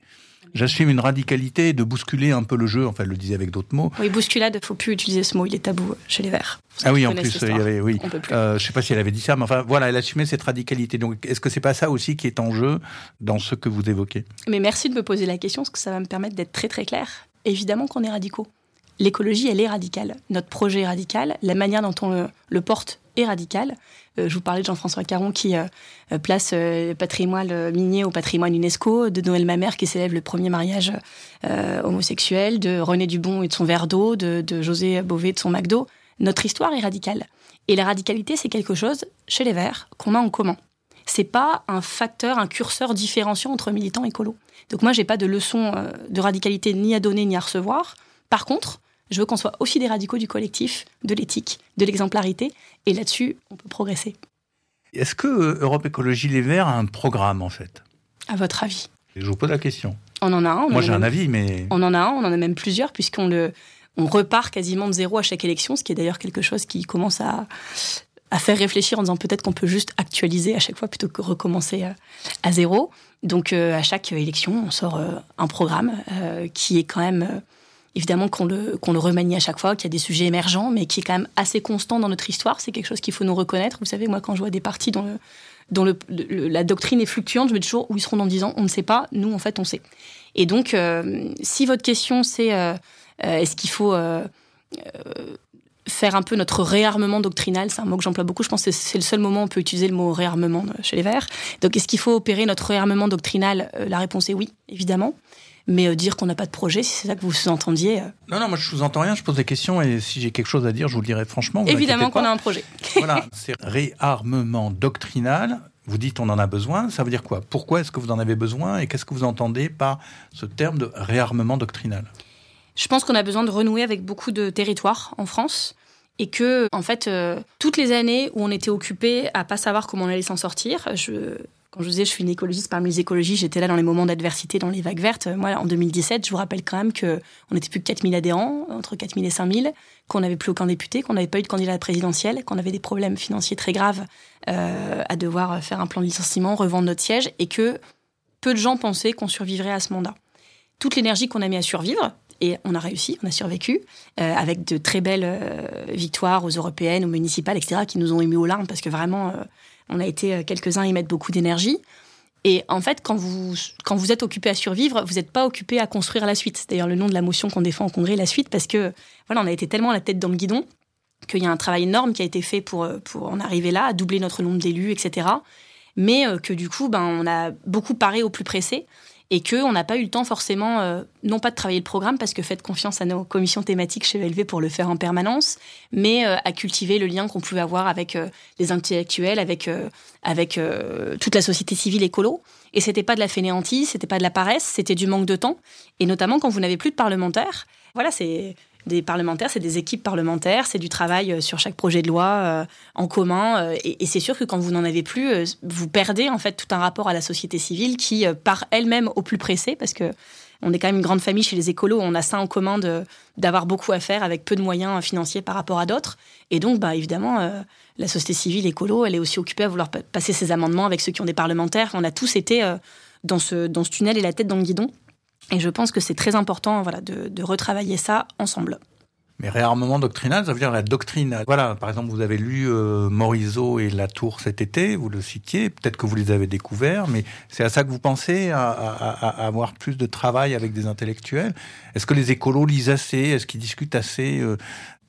J'assume une radicalité de bousculer un peu le jeu, enfin, elle le disait avec d'autres mots. Oui, bousculade, il ne faut plus utiliser ce mot, il est tabou chez les Verts. ah oui, en plus, il y avait, oui. Euh, je ne sais pas si elle avait dit ça, mais enfin, voilà, elle assumait cette radicalité. Donc, est-ce que c'est pas ça aussi qui est en jeu dans ce que vous évoquez? Mais merci de me poser la question, parce que ça va me permettre d'être très très clair. Évidemment qu'on est radicaux. L'écologie, elle est radicale. Notre projet est radical. La manière dont on le porte est radicale. Euh, je vous parlais de Jean-François Caron qui euh, euh, place le patrimoine minier au patrimoine UNESCO, de Noël Mamère qui célèbre le premier mariage homosexuel, de René Dubon et de son verre d'eau, de, José Bové et de son McDo. Notre histoire est radicale. Et la radicalité, c'est quelque chose, chez les Verts, qu'on a en commun. C'est pas un facteur, un curseur différenciant entre militants et écolos. Donc moi, j'ai pas de leçon de radicalité ni à donner ni à recevoir. Par contre, je veux qu'on soit aussi des radicaux du collectif, de l'éthique, de l'exemplarité. Et là-dessus, on peut progresser. Est-ce que euh, Europe Écologie Les Verts a un programme, en fait? À votre avis? Je vous pose la question. On en a un. Moi, j'ai un avis, mais... On en a un, on en a même plusieurs, puisqu'on le... On repart quasiment de zéro à chaque élection, ce qui est d'ailleurs quelque chose qui commence à, à faire réfléchir en disant peut-être qu'on peut juste actualiser à chaque fois plutôt que recommencer euh, à, zéro. Donc euh, à chaque élection, on sort un programme qui est quand même évidemment qu'on le, remanie à chaque fois, qu'il y a des sujets émergents, mais qui est quand même assez constant dans notre histoire. C'est quelque chose qu'il faut nous reconnaître. Vous savez, moi, quand je vois des partis dont, la doctrine est fluctuante, je me dis toujours où ils seront dans 10 ans. On ne sait pas. Nous, en fait, on sait. Et donc, euh, si votre question, c'est euh, euh, est-ce qu'il faut faire un peu notre réarmement doctrinal, c'est un mot que j'emploie beaucoup, je pense que c'est le seul moment où on peut utiliser le mot réarmement chez les Verts. Donc est-ce qu'il faut opérer notre réarmement doctrinal? La réponse est oui, évidemment. Mais euh, dire qu'on n'a pas de projet, si c'est ça que vous sous-entendiez. Euh. Non, non, moi je sous-entends rien, je pose des questions et si j'ai quelque chose à dire, je vous le dirai franchement. Évidemment qu'on a un projet. voilà, c'est réarmement doctrinal. Vous dites on en a besoin, ça veut dire quoi? Pourquoi est-ce que vous en avez besoin et qu'est-ce que vous entendez par ce terme de réarmement doctrinal? Je pense qu'on a besoin de renouer avec beaucoup de territoires en France et que en fait euh, toutes les années où on était occupé à pas savoir comment on allait s'en sortir, je quand je disais, je suis une écologiste parmi les écologistes, j'étais là dans les moments d'adversité, dans les vagues vertes. Moi, en 2017, je vous rappelle quand même qu'on n'était plus que 4000 adhérents, entre 4000 et 5000, qu'on n'avait plus aucun député, qu'on n'avait pas eu de candidat présidentiel, qu'on avait des problèmes financiers très graves euh, à devoir faire un plan de licenciement, revendre notre siège, et que peu de gens pensaient qu'on survivrait à ce mandat. Toute l'énergie qu'on a mis à survivre, et on a réussi, on a survécu, euh, avec de très belles euh, victoires aux européennes, aux municipales, etc., qui nous ont émus aux larmes, parce que vraiment, on a été euh, quelques-uns y mettre beaucoup d'énergie. Et en fait, quand vous, quand vous êtes occupé à survivre, vous n'êtes pas occupé à construire la suite. C'est d'ailleurs le nom de la motion qu'on défend au Congrès, la suite, parce que voilà, on a été tellement la tête dans le guidon qu'il y a un travail énorme qui a été fait pour, pour en arriver là, à doubler notre nombre d'élus, etc. Mais que du coup, ben, on a beaucoup paré au plus pressé et qu'on n'a pas eu le temps forcément, euh, non pas de travailler le programme, parce que faites confiance à nos commissions thématiques chez ELV pour le faire en permanence, mais euh, à cultiver le lien qu'on pouvait avoir avec euh, les intellectuels, avec, avec toute la société civile écolo. Et c'était pas de la fainéantise, c'était pas de la paresse, c'était du manque de temps. Et notamment quand vous n'avez plus de parlementaires. Voilà, c'est des parlementaires, c'est des équipes parlementaires, c'est du travail euh, sur chaque projet de loi euh, en commun. Euh, et, c'est sûr que quand vous n'en avez plus, vous perdez en fait tout un rapport à la société civile qui part elle-même au plus pressé, parce que on est quand même une grande famille chez les écolos, on a ça en commun d'avoir beaucoup à faire avec peu de moyens financiers par rapport à d'autres. Et donc, bah, évidemment, la société civile écolo, elle est aussi occupée à vouloir passer ses amendements avec ceux qui ont des parlementaires. On a tous été dans, ce, dans ce tunnel et la tête dans le guidon. Et je pense que c'est très important voilà, de, retravailler ça ensemble. Mais réarmement doctrinal, ça veut dire la doctrine. Voilà, par exemple, vous avez lu euh, Morisot et Latour cet été, vous le citiez, peut-être que vous les avez découverts, mais c'est à ça que vous pensez, à, avoir plus de travail avec des intellectuels? Est-ce que les écolos lisent assez? Est-ce qu'ils discutent assez euh,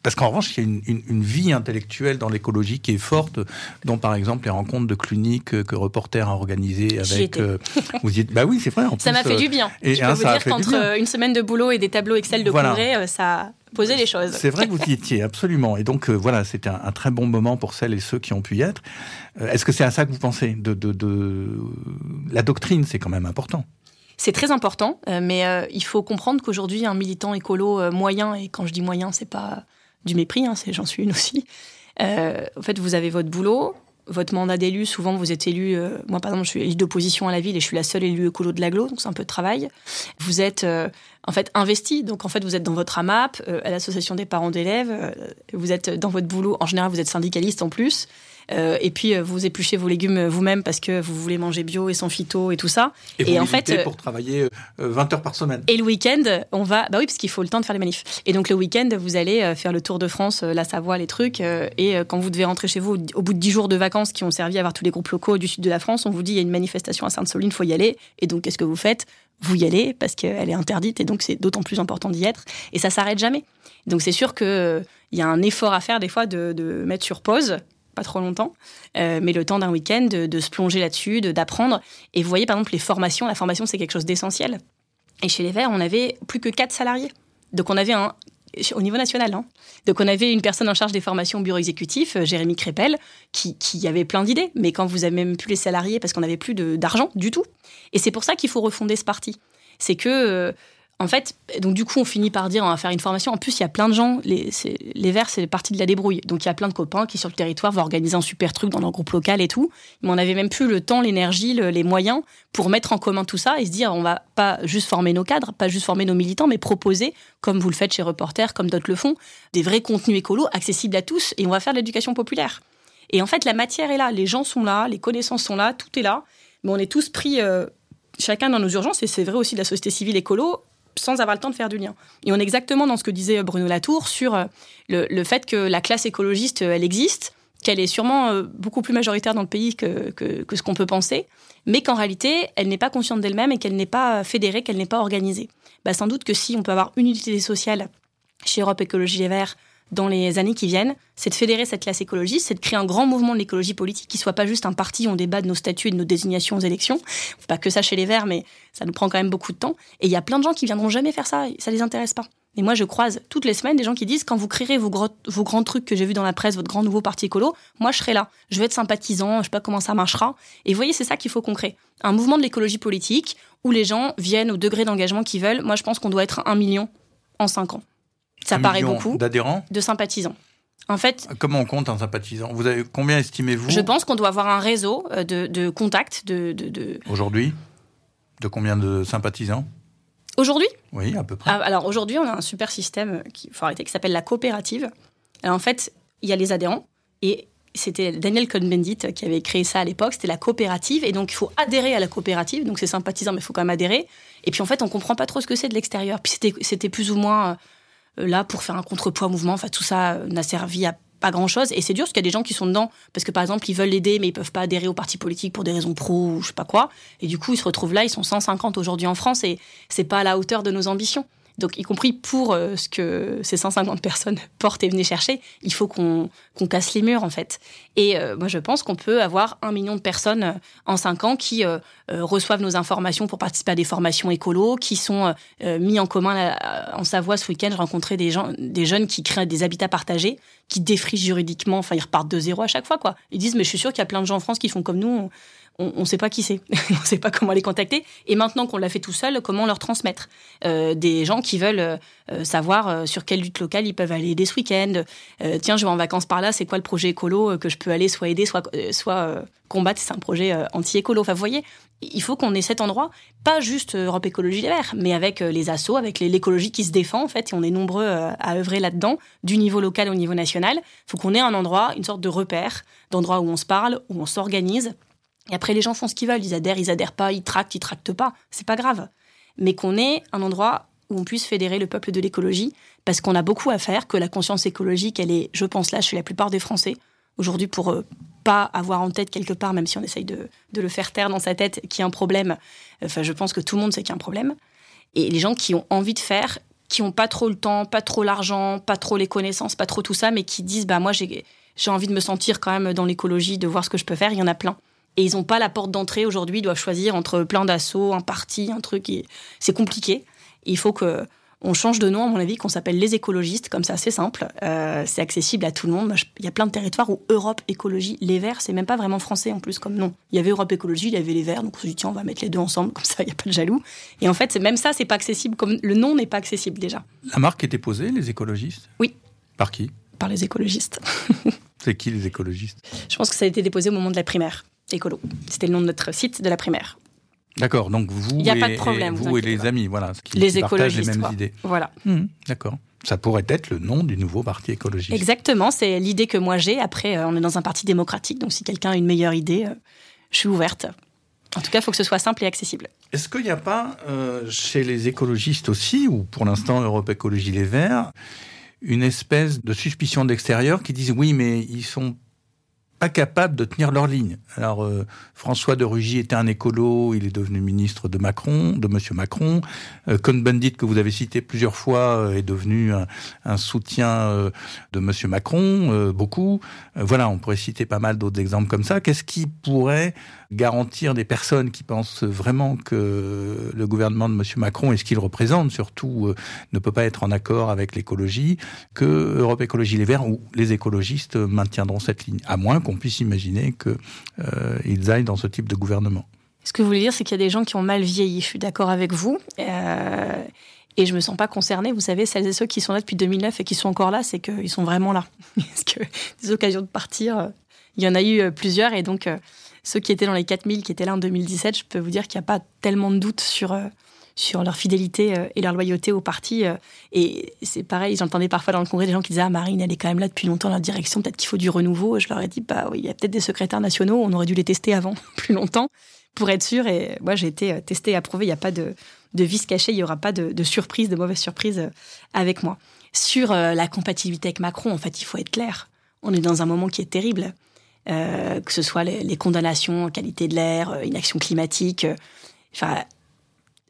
parce qu'en revanche, il y a une, vie intellectuelle dans l'écologie qui est forte, dont par exemple les rencontres de Cluny que, que Reporter a organisées avec. Euh, vous dites, bah oui, c'est vrai. ça m'a fait du bien. Et Je peux vous dire qu'entre euh, une semaine de boulot et des tableaux Excel de congrès, euh, ça a posé les choses. C'est vrai que vous y étiez, absolument. Et donc voilà, c'était un, très bon moment pour celles et ceux qui ont pu y être. Est-ce que c'est à ça que vous pensez de, de, de... La doctrine, c'est quand même important. C'est très important, mais il faut comprendre qu'aujourd'hui, un militant écolo moyen, et quand je dis moyen, c'est pas du mépris, hein, j'en suis une aussi. Euh, en fait, vous avez votre boulot, votre mandat d'élu, souvent vous êtes élu, euh, moi par exemple je suis élu d'opposition à la ville et je suis la seule élue écolo de l'aglo, donc c'est un peu de travail. Vous êtes euh, en fait investi, donc en fait vous êtes dans votre AMAP, à l'association des parents d'élèves, vous êtes dans votre boulot, en général vous êtes syndicaliste en plus, euh, et puis euh, vous épluchez vos légumes vous-même parce que vous voulez manger bio et sans phyto et tout ça. Et, et en fait, euh, pour travailler 20 heures par semaine. Et le week-end, on va, bah oui, parce qu'il faut le temps de faire les manifs. Et donc le week-end, vous allez faire le tour de France, la Savoie, les trucs. et quand vous devez rentrer chez vous, au bout de 10 jours de vacances qui ont servi à voir tous les groupes locaux du sud de la France, on vous dit il y a une manifestation à Sainte-Soline, faut y aller. Et donc qu'est-ce que vous faites? Vous y allez parce qu'elle est interdite et donc c'est d'autant plus important d'y être. Et ça s'arrête jamais. Donc c'est sûr qu'il il y a un effort à faire des fois de, de mettre sur pause pas trop longtemps, euh, mais le temps d'un week-end de, se plonger là-dessus, d'apprendre. Et vous voyez, par exemple, les formations. La formation, c'est quelque chose d'essentiel. Et chez les Verts, on avait plus que quatre salariés. Donc, on avait un, au niveau national. Hein. Donc on avait une personne en charge des formations au bureau exécutif, euh, Jérémy Crépel, qui, qui avait plein d'idées, mais quand vous avez même plus les salariés, parce qu'on n'avait plus d'argent du tout. Et c'est pour ça qu'il faut refonder ce parti. C'est que euh, en fait, donc du coup, on finit par dire on va faire une formation. En plus, il y a plein de gens. Les, les Verts, c'est partie de la débrouille. Donc, il y a plein de copains qui, sur le territoire, vont organiser un super truc dans leur groupe local et tout. Mais on n'avait même plus le temps, l'énergie, les moyens pour mettre en commun tout ça et se dire on va pas juste former nos cadres, pas juste former nos militants, mais proposer, comme vous le faites chez Reporter, comme d'autres le font, des vrais contenus écolos accessibles à tous et on va faire de l'éducation populaire. Et en fait, la matière est là, les gens sont là, les connaissances sont là, tout est là. Mais on est tous pris. Euh, chacun dans nos urgences, et c'est vrai aussi de la société civile écolo, sans avoir le temps de faire du lien. Et on est exactement dans ce que disait Bruno Latour sur euh, le, fait que la classe écologiste, euh, elle existe, qu'elle est sûrement euh, beaucoup plus majoritaire dans le pays que, ce qu'on peut penser, mais qu'en réalité, elle n'est pas consciente d'elle-même et qu'elle n'est pas fédérée, qu'elle n'est pas organisée. Bah, sans doute que si on peut avoir une utilité sociale chez Europe Écologie Les Verts, dans les années qui viennent, c'est de fédérer cette classe écologiste, c'est de créer un grand mouvement de l'écologie politique qui soit pas juste un parti où on débat de nos statuts et de nos désignations aux élections. Pas que ça chez les Verts, mais ça nous prend quand même beaucoup de temps. Et il y a plein de gens qui viendront jamais faire ça, ça les intéresse pas. Et moi, je croise toutes les semaines des gens qui disent quand vous créerez vos, vos grands trucs que j'ai vus dans la presse, votre grand nouveau parti écolo, moi je serai là. Je vais être sympathisant, je sais pas comment ça marchera. Et vous voyez, c'est ça qu'il faut qu'on crée. Un mouvement de l'écologie politique où les gens viennent au degré d'engagement qu'ils veulent. Moi, je pense qu'on doit être un million en cinq ans. Ça paraît beaucoup. D'adhérents De sympathisants. En fait, comment on compte un sympathisant? Vous avez combien estimez-vous? Je pense qu'on doit avoir un réseau euh, de, contacts. De, de, Aujourd'hui, de combien de sympathisants? Aujourd'hui? Oui, à peu près. Ah, alors aujourd'hui, on a un super système qui faut arrêter qui s'appelle la coopérative. en fait, il y a les adhérents et c'était Daniel Cohn-Bendit qui avait créé ça à l'époque. C'était la coopérative et donc il faut adhérer à la coopérative. Donc c'est sympathisant, mais il faut quand même adhérer. Et puis en fait, on comprend pas trop ce que c'est de l'extérieur. Puis c'était plus ou moins euh, là pour faire un contrepoids mouvement. Enfin, tout ça euh, n'a servi à pas grand chose. Et c'est dur parce qu'il y a des gens qui sont dedans parce que par exemple, ils veulent l'aider, mais ils peuvent pas adhérer au parti politique pour des raisons pro ou je sais pas quoi. Et du coup, ils se retrouvent là, ils sont 150 aujourd'hui en France et c'est pas à la hauteur de nos ambitions. Donc, y compris pour euh, ce que ces 150 personnes portent et venaient chercher, il faut qu'on casse les murs, en fait. Et euh, moi, je pense qu'on peut avoir un million de personnes euh, en cinq ans qui reçoivent nos informations pour participer à des formations écolo, qui sont mis en commun en Savoie ce week-end. Je rencontrais des, gens, des jeunes qui créent des habitats partagés, qui défrichent juridiquement, enfin, ils repartent de zéro à chaque fois, quoi. Ils disent, mais je suis sûr qu'il y a plein de gens en France qui font comme nous ne sait pas qui c'est, on ne sait pas comment les contacter. Et maintenant qu'on l'a fait tout seul, comment leur transmettre? Euh, Des gens qui veulent euh, savoir euh, sur quelle lutte locale ils peuvent aller aider ce week-end. tiens, je vais en vacances par là, c'est quoi le projet écolo que je peux aller soit aider, soit, combattre? C'est un projet anti-écolo. Enfin, vous voyez, il faut qu'on ait cet endroit, pas juste Europe Écologie Les mais avec les assos, avec l'écologie qui se défend, en fait, et on est nombreux à œuvrer là-dedans, du niveau local au niveau national. Il faut qu'on ait un endroit, une sorte de repère, d'endroit où on se parle, où on s'organise et après, les gens font ce qu'ils veulent. Ils adhèrent, ils adhèrent pas, ils tractent, ils tractent pas. C'est pas grave. Mais qu'on ait un endroit où on puisse fédérer le peuple de l'écologie, parce qu'on a beaucoup à faire, que la conscience écologique, elle est, je pense, là chez la plupart des Français. Aujourd'hui, pour euh, pas avoir en tête quelque part, même si on essaye de, de le faire taire dans sa tête, qu'il y a un problème, enfin, je pense que tout le monde sait qu'il y a un problème. Et les gens qui ont envie de faire, qui ont pas trop le temps, pas trop l'argent, pas trop les connaissances, pas trop tout ça, mais qui disent, bah, moi, j'ai envie de me sentir quand même dans l'écologie, de voir ce que je peux faire, il y en a plein et ils n'ont pas la porte d'entrée aujourd'hui, ils doivent choisir entre plein d'assauts, un parti, un truc. C'est compliqué. il faut que on change de nom, à mon avis, qu'on s'appelle les écologistes, comme ça, c'est simple. Euh, c'est accessible à tout le monde. Il y a plein de territoires où Europe Écologie, les Verts, c'est même pas vraiment français en plus comme nom. Il y avait Europe Écologie, il y avait les Verts, donc on s'est dit, tiens, on va mettre les deux ensemble, comme ça, il n'y a pas de jaloux. Et en fait, même ça, c'est pas accessible, comme le nom n'est pas accessible déjà. La marque était posée, les écologistes? Oui. Par qui? Par les écologistes. c'est qui les écologistes? Je pense que ça a été déposé au moment de la primaire écolo. C'était le nom de notre site de la primaire. D'accord, donc vous, et, pas de problème, vous, et les amis, voilà, qui, les écologistes, les mêmes idées. Voilà. Mmh, d'accord. Ça pourrait être le nom du nouveau parti écologiste. Exactement, c'est l'idée que moi j'ai. Après, euh, on est dans un parti démocratique, donc si quelqu'un a une meilleure idée, euh, je suis ouverte. En tout cas, il faut que ce soit simple et accessible. Est-ce qu'il n'y a pas euh, chez les écologistes aussi, ou pour l'instant Europe Écologie Les Verts, une espèce de suspicion d'extérieur qui disent oui, mais ils sont pas de tenir leur ligne. Alors euh, François de Rugy était un écolo, il est devenu ministre de Macron, de Monsieur Macron. Euh, Cohn-Bendit que vous avez cité plusieurs fois euh, est devenu un, soutien euh, de Monsieur Macron, beaucoup. voilà, on pourrait citer pas mal d'autres exemples comme ça. Qu'est-ce qui pourrait garantir des personnes qui pensent vraiment que le gouvernement de Monsieur Macron et ce qu'il représente surtout ne peut pas être en accord avec l'écologie, que Europe Écologie Les Verts ou les écologistes maintiendront cette ligne, à moins qu'on puisse imaginer qu'ils euh, aillent dans ce type de gouvernement. Ce que vous voulez dire, c'est qu'il y a des gens qui ont mal vieilli. Je suis d'accord avec vous. Euh, et je me sens pas concernée. Vous savez, celles et ceux qui sont là depuis 2009 et qui sont encore là, c'est qu'ils sont vraiment là. Parce que des occasions de partir, euh, il y en a eu plusieurs. Et donc, ceux qui étaient dans les 4000, qui étaient là en 2017, je peux vous dire qu'il n'y a pas tellement de doute sur sur leur fidélité euh, et leur loyauté au parti. Euh, et c'est pareil, j'entendais parfois dans le congrès des gens qui disaient Ah, Marine, elle est quand même là depuis longtemps, la direction, peut-être qu'il faut du renouveau. Je leur ai dit Bah oui, il y a peut-être des secrétaires nationaux, on aurait dû les tester avant, plus longtemps, pour être sûr. Et moi, j'ai été euh, testée et approuvée, il n'y a pas de, de vice caché, il n'y aura pas de, de surprise, de mauvaise surprise avec moi. Sur la compatibilité avec Macron, en fait, il faut être clair. On est dans un moment qui est terrible. Que ce soit les, condamnations, qualité de l'air, inaction climatique. Enfin,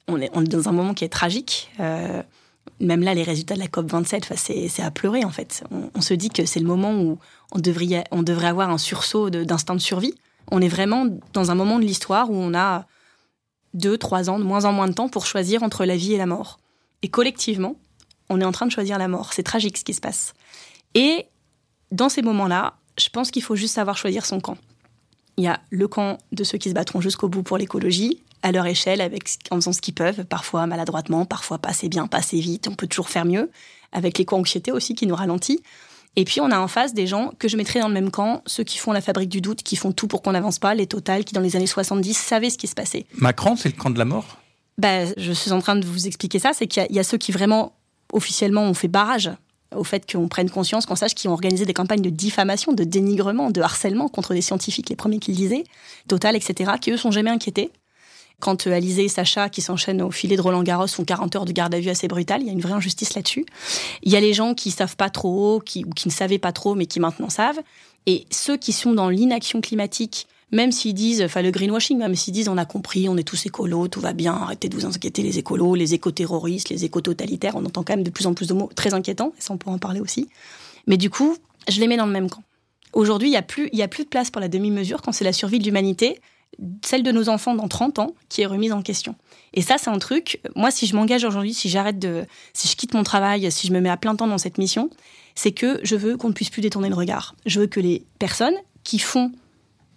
on est, dans un moment qui est tragique. Euh, même là, les résultats de la COP27, c'est à pleurer en fait. On, se dit que c'est le moment où on devrait, on devrait avoir un sursaut d'instinct de, survie. On est vraiment dans un moment de l'histoire où on a deux, trois ans, de moins en moins de temps pour choisir entre la vie et la mort. Et collectivement, on est en train de choisir la mort. C'est tragique ce qui se passe. Et dans ces moments-là, je pense qu'il faut juste savoir choisir son camp. Il y a le camp de ceux qui se battront jusqu'au bout pour l'écologie, à leur échelle, avec, en faisant ce qu'ils peuvent, parfois maladroitement, parfois pas assez bien, pas assez vite, on peut toujours faire mieux, avec l'éco-anxiété aussi qui nous ralentit. Et puis on a en face des gens que je mettrais dans le même camp, ceux qui font la fabrique du doute, qui font tout pour qu'on n'avance pas, les Total, qui dans les années 70 savaient ce qui se passait. Macron, c'est le camp de la mort? Bah, Je suis en train de vous expliquer ça, c'est qu'il y, a ceux qui vraiment, officiellement, ont fait barrage au fait qu'on prenne conscience, qu'on sache qu'ils ont organisé des campagnes de diffamation, de dénigrement, de harcèlement contre des scientifiques, les premiers qui le disaient, Total, etc., qui eux sont jamais inquiétés. Quand euh, Alizé et Sacha, qui s'enchaînent au filet de Roland Garros, font 40 heures de garde à vue assez brutale, il y a une vraie injustice là-dessus. Il y a les gens qui savent pas trop, qui, ou qui ne savaient pas trop, mais qui maintenant savent. Et ceux qui sont dans l'inaction climatique, même s'ils disent, enfin le greenwashing, même s'ils disent on a compris, on est tous écolos, tout va bien, arrêtez de vous inquiéter les écolos, les éco-terroristes, les éco-totalitaires, on entend quand même de plus en plus de mots très inquiétants, et ça on pourra en parler aussi. Mais du coup, je les mets dans le même camp. Aujourd'hui, il n'y a, plus, a plus de place pour la demi-mesure quand c'est la survie de l'humanité, celle de nos enfants dans 30 ans, qui est remise en question. Et ça, c'est un truc, moi, si je m'engage aujourd'hui, si j'arrête de. si je quitte mon travail, si je me mets à plein temps dans cette mission, c'est que je veux qu'on ne puisse plus détourner le regard. Je veux que les personnes qui font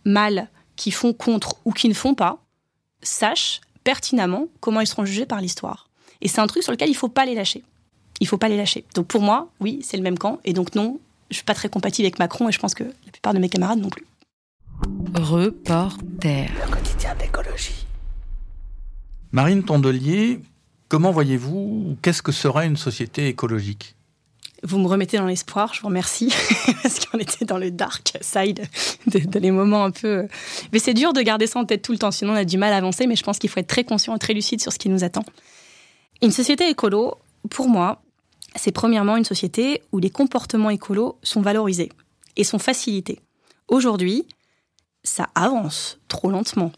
mal, qui font contre ou qui ne font pas, sachent pertinemment comment ils seront jugés par l'histoire. Et c'est un truc sur lequel il ne faut pas les lâcher. Il ne faut pas les lâcher. Donc pour moi, oui, c'est le même camp. Et donc non, je ne suis pas très compatible avec Macron et je pense que la plupart de mes camarades non plus. Reporter. Le quotidien d'écologie. Marine Tondelier, comment voyez-vous, qu'est-ce que sera une société écologique? Vous me remettez dans l'espoir, je vous remercie, parce qu'on était dans le dark side, de, les moments un peu... Mais c'est dur de garder ça en tête tout le temps, sinon on a du mal à avancer, mais je pense qu'il faut être très conscient et très lucide sur ce qui nous attend. Une société écolo, pour moi, c'est premièrement une société où les comportements écolos sont valorisés et sont facilités. Aujourd'hui, ça avance trop lentement,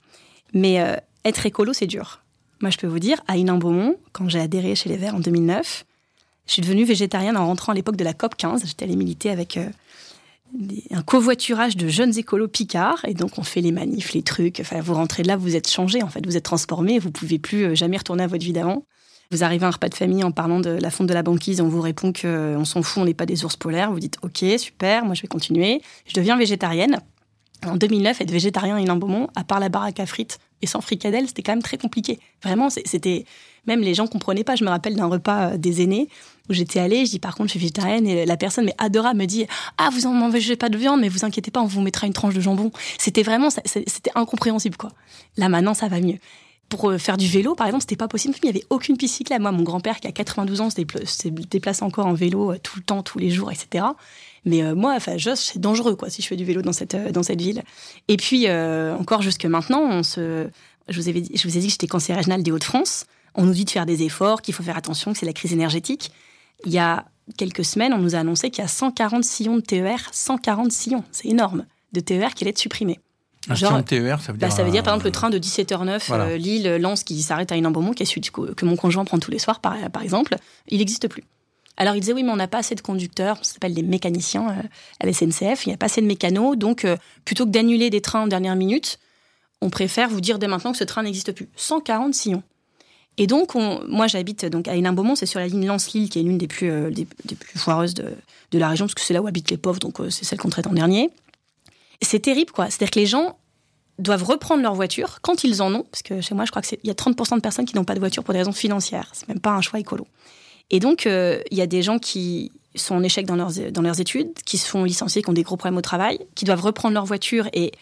mais euh, être écolo, c'est dur. Moi, je peux vous dire, à Hénin-Beaumont, quand j'ai adhéré chez les Verts en 2009, je suis devenue végétarienne en rentrant à l'époque de la COP 15. J'étais allée militer avec euh, un covoiturage de jeunes écolos picards. Et donc, on fait les manifs, les trucs. Enfin, vous rentrez de là, vous êtes changé, en fait. Vous êtes transformé. Vous pouvez plus euh, jamais retourner à votre vie d'avant. Vous arrivez à un repas de famille en parlant de la fonte de la banquise. On vous répond qu'on euh, s'en fout, on n'est pas des ours polaires. Vous dites, OK, super, moi je vais continuer. Je deviens végétarienne. En 2009, être végétarien à Beaumont, à part la baraque à frites et sans fricadelle, c'était quand même très compliqué. Vraiment, c'était même les gens comprenaient pas. Je me rappelle d'un repas des aînés où j'étais allée, je dis par contre je suis végétarienne et la personne mais adorable me dit ah vous en mangez pas de viande mais vous inquiétez pas on vous mettra une tranche de jambon. C'était vraiment c'était incompréhensible quoi. Là maintenant ça va mieux. Pour euh, faire du vélo, par exemple, c'était pas possible. Il n'y avait aucune piste cyclable. Moi, mon grand-père, qui a 92 ans, se déplace encore en vélo euh, tout le temps, tous les jours, etc. Mais euh, moi, enfin, c'est dangereux, quoi, si je fais du vélo dans cette, dans cette ville. Et puis, encore jusque maintenant, on se, je vous, avais je vous ai dit que j'étais cancer régional des Hauts-de-France. On nous dit de faire des efforts, qu'il faut faire attention, que c'est la crise énergétique il y a quelques semaines, on nous a annoncé qu'il y a 140 sillons de TER, 140 sillons, c'est énorme, de TER qui allaient être supprimés. Un sillon de TER, ça veut dire bah, Ça veut dire, par exemple, le train de 17h09, euh, Lille-Lens, qui s'arrête à Hénin-Beaumont, qui est celui que mon conjoint prend tous les soirs, par, exemple, il n'existe plus. Alors, il disait, oui, mais on n'a pas assez de conducteurs, ça s'appelle des mécaniciens euh, à la SNCF, il n'y a pas assez de mécanos, donc euh, plutôt que d'annuler des trains en dernière minute, on préfère vous dire dès maintenant que ce train n'existe plus. 140 sillons. Et donc, moi, j'habite donc à Hénin-Beaumont, c'est sur la ligne Lens-Lille, qui est l'une des plus, euh, des, plus foireuses de, de, la région, parce que c'est là où habitent les pauvres, donc euh, c'est celle qu'on traite en dernier. C'est terrible, quoi. C'est-à-dire que les gens doivent reprendre leur voiture quand ils en ont, parce que chez moi, je crois qu'il y a 30% de personnes qui n'ont pas de voiture pour des raisons financières. C'est même pas un choix écolo. Et donc, euh, il y a des gens qui sont en échec dans leurs, dans leurs études, qui se font licencier, qui ont des gros problèmes au travail, qui doivent reprendre leur voiture et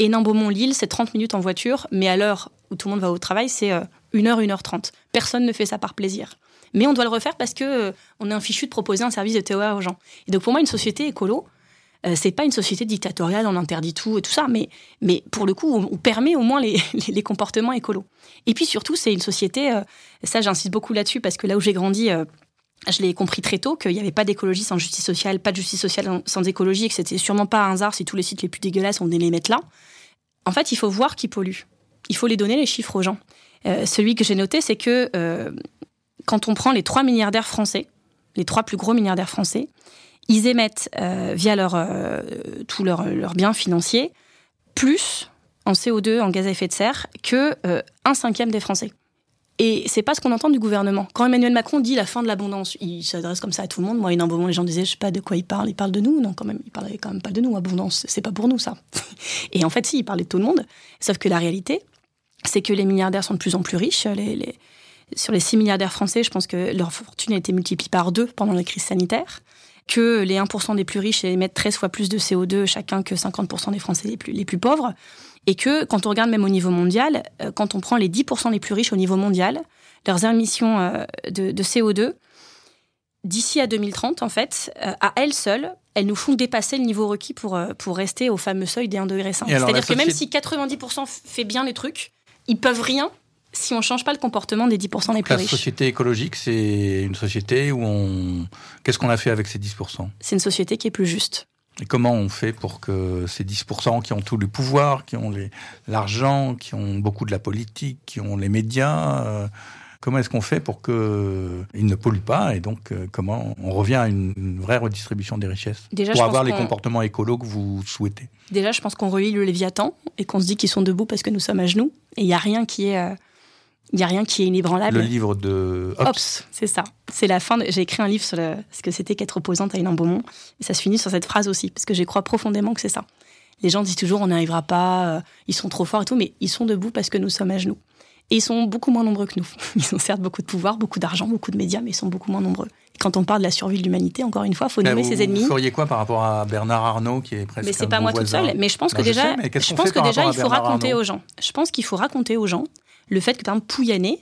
Hénin-Beaumont-Lille, c'est 30 minutes en voiture, mais à l'heure où tout le monde va au travail, c'est 1 heure, 1 heure 30. Personne ne fait ça par plaisir. Mais on doit le refaire parce que euh, on est un fichu de proposer un service de TOA aux gens. Et donc pour moi, une société écolo, euh, c'est pas une société dictatoriale, on interdit tout et tout ça, mais, mais pour le coup, on, permet au moins les, les, comportements écolos. Et puis surtout, c'est une société, euh, ça j'insiste beaucoup là-dessus parce que là où j'ai grandi, je l'ai compris très tôt qu'il n'y avait pas d'écologie sans justice sociale, pas de justice sociale sans écologie, et que c'était sûrement pas un hasard si tous les sites les plus dégueulasses, on les mettre là. En fait, il faut voir qui pollue. Il faut les donner les chiffres aux gens. Euh, celui que j'ai noté, c'est que euh, quand on prend les trois milliardaires français, les trois plus gros milliardaires français, ils émettent euh, via tous leurs leur biens financiers plus en CO2, en gaz à effet de serre, que un cinquième des Français. Et c'est pas ce qu'on entend du gouvernement. Quand Emmanuel Macron dit la fin de l'abondance, il s'adresse comme ça à tout le monde. Moi, il un moment, les gens disaient, je sais pas de quoi il parle. Il parle de nous Non, quand même, il parlait quand même pas de nous. Abondance, c'est pas pour nous ça. Et en fait, si, il parlait de tout le monde. Sauf que la réalité, c'est que les milliardaires sont de plus en plus riches. Les, sur les 6 milliardaires français, je pense que leur fortune a été multipliée par deux pendant la crise sanitaire, que les 1% des plus riches émettent 13 fois plus de CO2 chacun que 50% des Français les plus, les plus pauvres, et que quand on regarde même au niveau mondial, euh, quand on prend les 10% les plus riches au niveau mondial, leurs émissions euh, de, CO2, d'ici à 2030, en fait, euh, à elles seules, elles nous font dépasser le niveau requis pour, pour rester au fameux seuil des 1,5 degré. C'est-à-dire que même si 90% fait bien les trucs, ils peuvent rien si on ne change pas le comportement des 10% les plus riches. La société écologique, c'est une société où on... Qu'est-ce qu'on a fait avec ces 10% C'est une société qui est plus juste. Et comment on fait pour que ces 10% qui ont tout le pouvoir, qui ont l'argent, qui ont beaucoup de la politique, qui ont les médias, euh, comment est-ce qu'on fait pour qu'ils ne polluent pas et donc euh, comment on revient à une, vraie redistribution des richesses Déjà, pour avoir les comportements écolos que vous souhaitez? Déjà, je pense qu'on relit le Léviathan et qu'on se dit qu'ils sont debout parce que nous sommes à genoux et il n'y a rien qui est... Euh, il n'y a rien qui est inébranlable. Le livre de Hobbes. c'est ça. C'est la fin. J'ai écrit un livre sur ce que c'était qu'être opposante à une Beaumont. Et ça se finit sur cette phrase aussi, parce que j'y crois profondément que c'est ça. Les gens disent toujours on n'y arrivera pas, euh, ils sont trop forts et tout, mais ils sont debout parce que nous sommes à genoux. Et ils sont beaucoup moins nombreux que nous. Ils ont certes beaucoup de pouvoir, beaucoup d'argent, beaucoup de médias, mais ils sont beaucoup moins nombreux. Et quand on parle de la survie de l'humanité, encore une fois, il faut nommer ses ennemis. Vous feriez quoi par rapport à Bernard Arnault, qui est presque. Mais c'est pas moi toute seule. Mais je pense que déjà, je, pense que déjà, il faut raconter aux gens. Je pense qu'il faut raconter aux gens le fait que, par exemple, Pouyanné,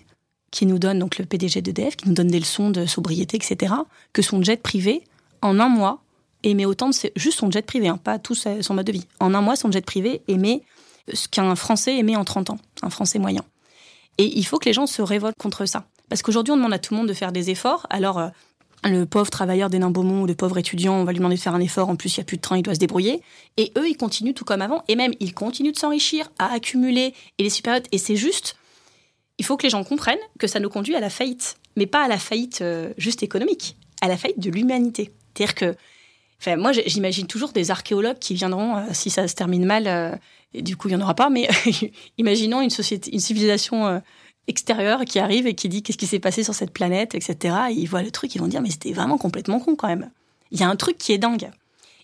qui nous donne, donc le PDG d'EDF, qui nous donne des leçons de sobriété, etc., que son jet privé, en un mois, émet autant de. Juste son jet privé, hein, pas tout son mode de vie. En un mois, son jet privé émet ce qu'un Français émet en 30 ans, un Français moyen. Et il faut que les gens se révoltent contre ça. Parce qu'aujourd'hui, on demande à tout le monde de faire des efforts. Alors, euh, le pauvre travailleur des Beaumont ou le pauvre étudiant, on va lui demander de faire un effort. En plus, il n'y a plus de train, il doit se débrouiller. Et eux, ils continuent tout comme avant. Et même, ils continuent de s'enrichir, à accumuler. Et les supérieurs. Et c'est juste il faut que les gens comprennent que ça nous conduit à la faillite, mais pas à la faillite euh, juste économique, à la faillite de l'humanité. C'est-à-dire que, enfin, moi, j'imagine toujours des archéologues qui viendront, euh, si ça se termine mal, et du coup, il n'y en aura pas, mais imaginons une société, une civilisation extérieure qui arrive et qui dit qu'est-ce qui s'est passé sur cette planète, etc. Et ils voient le truc, ils vont dire, mais c'était vraiment complètement con quand même. Il y a un truc qui est dingue.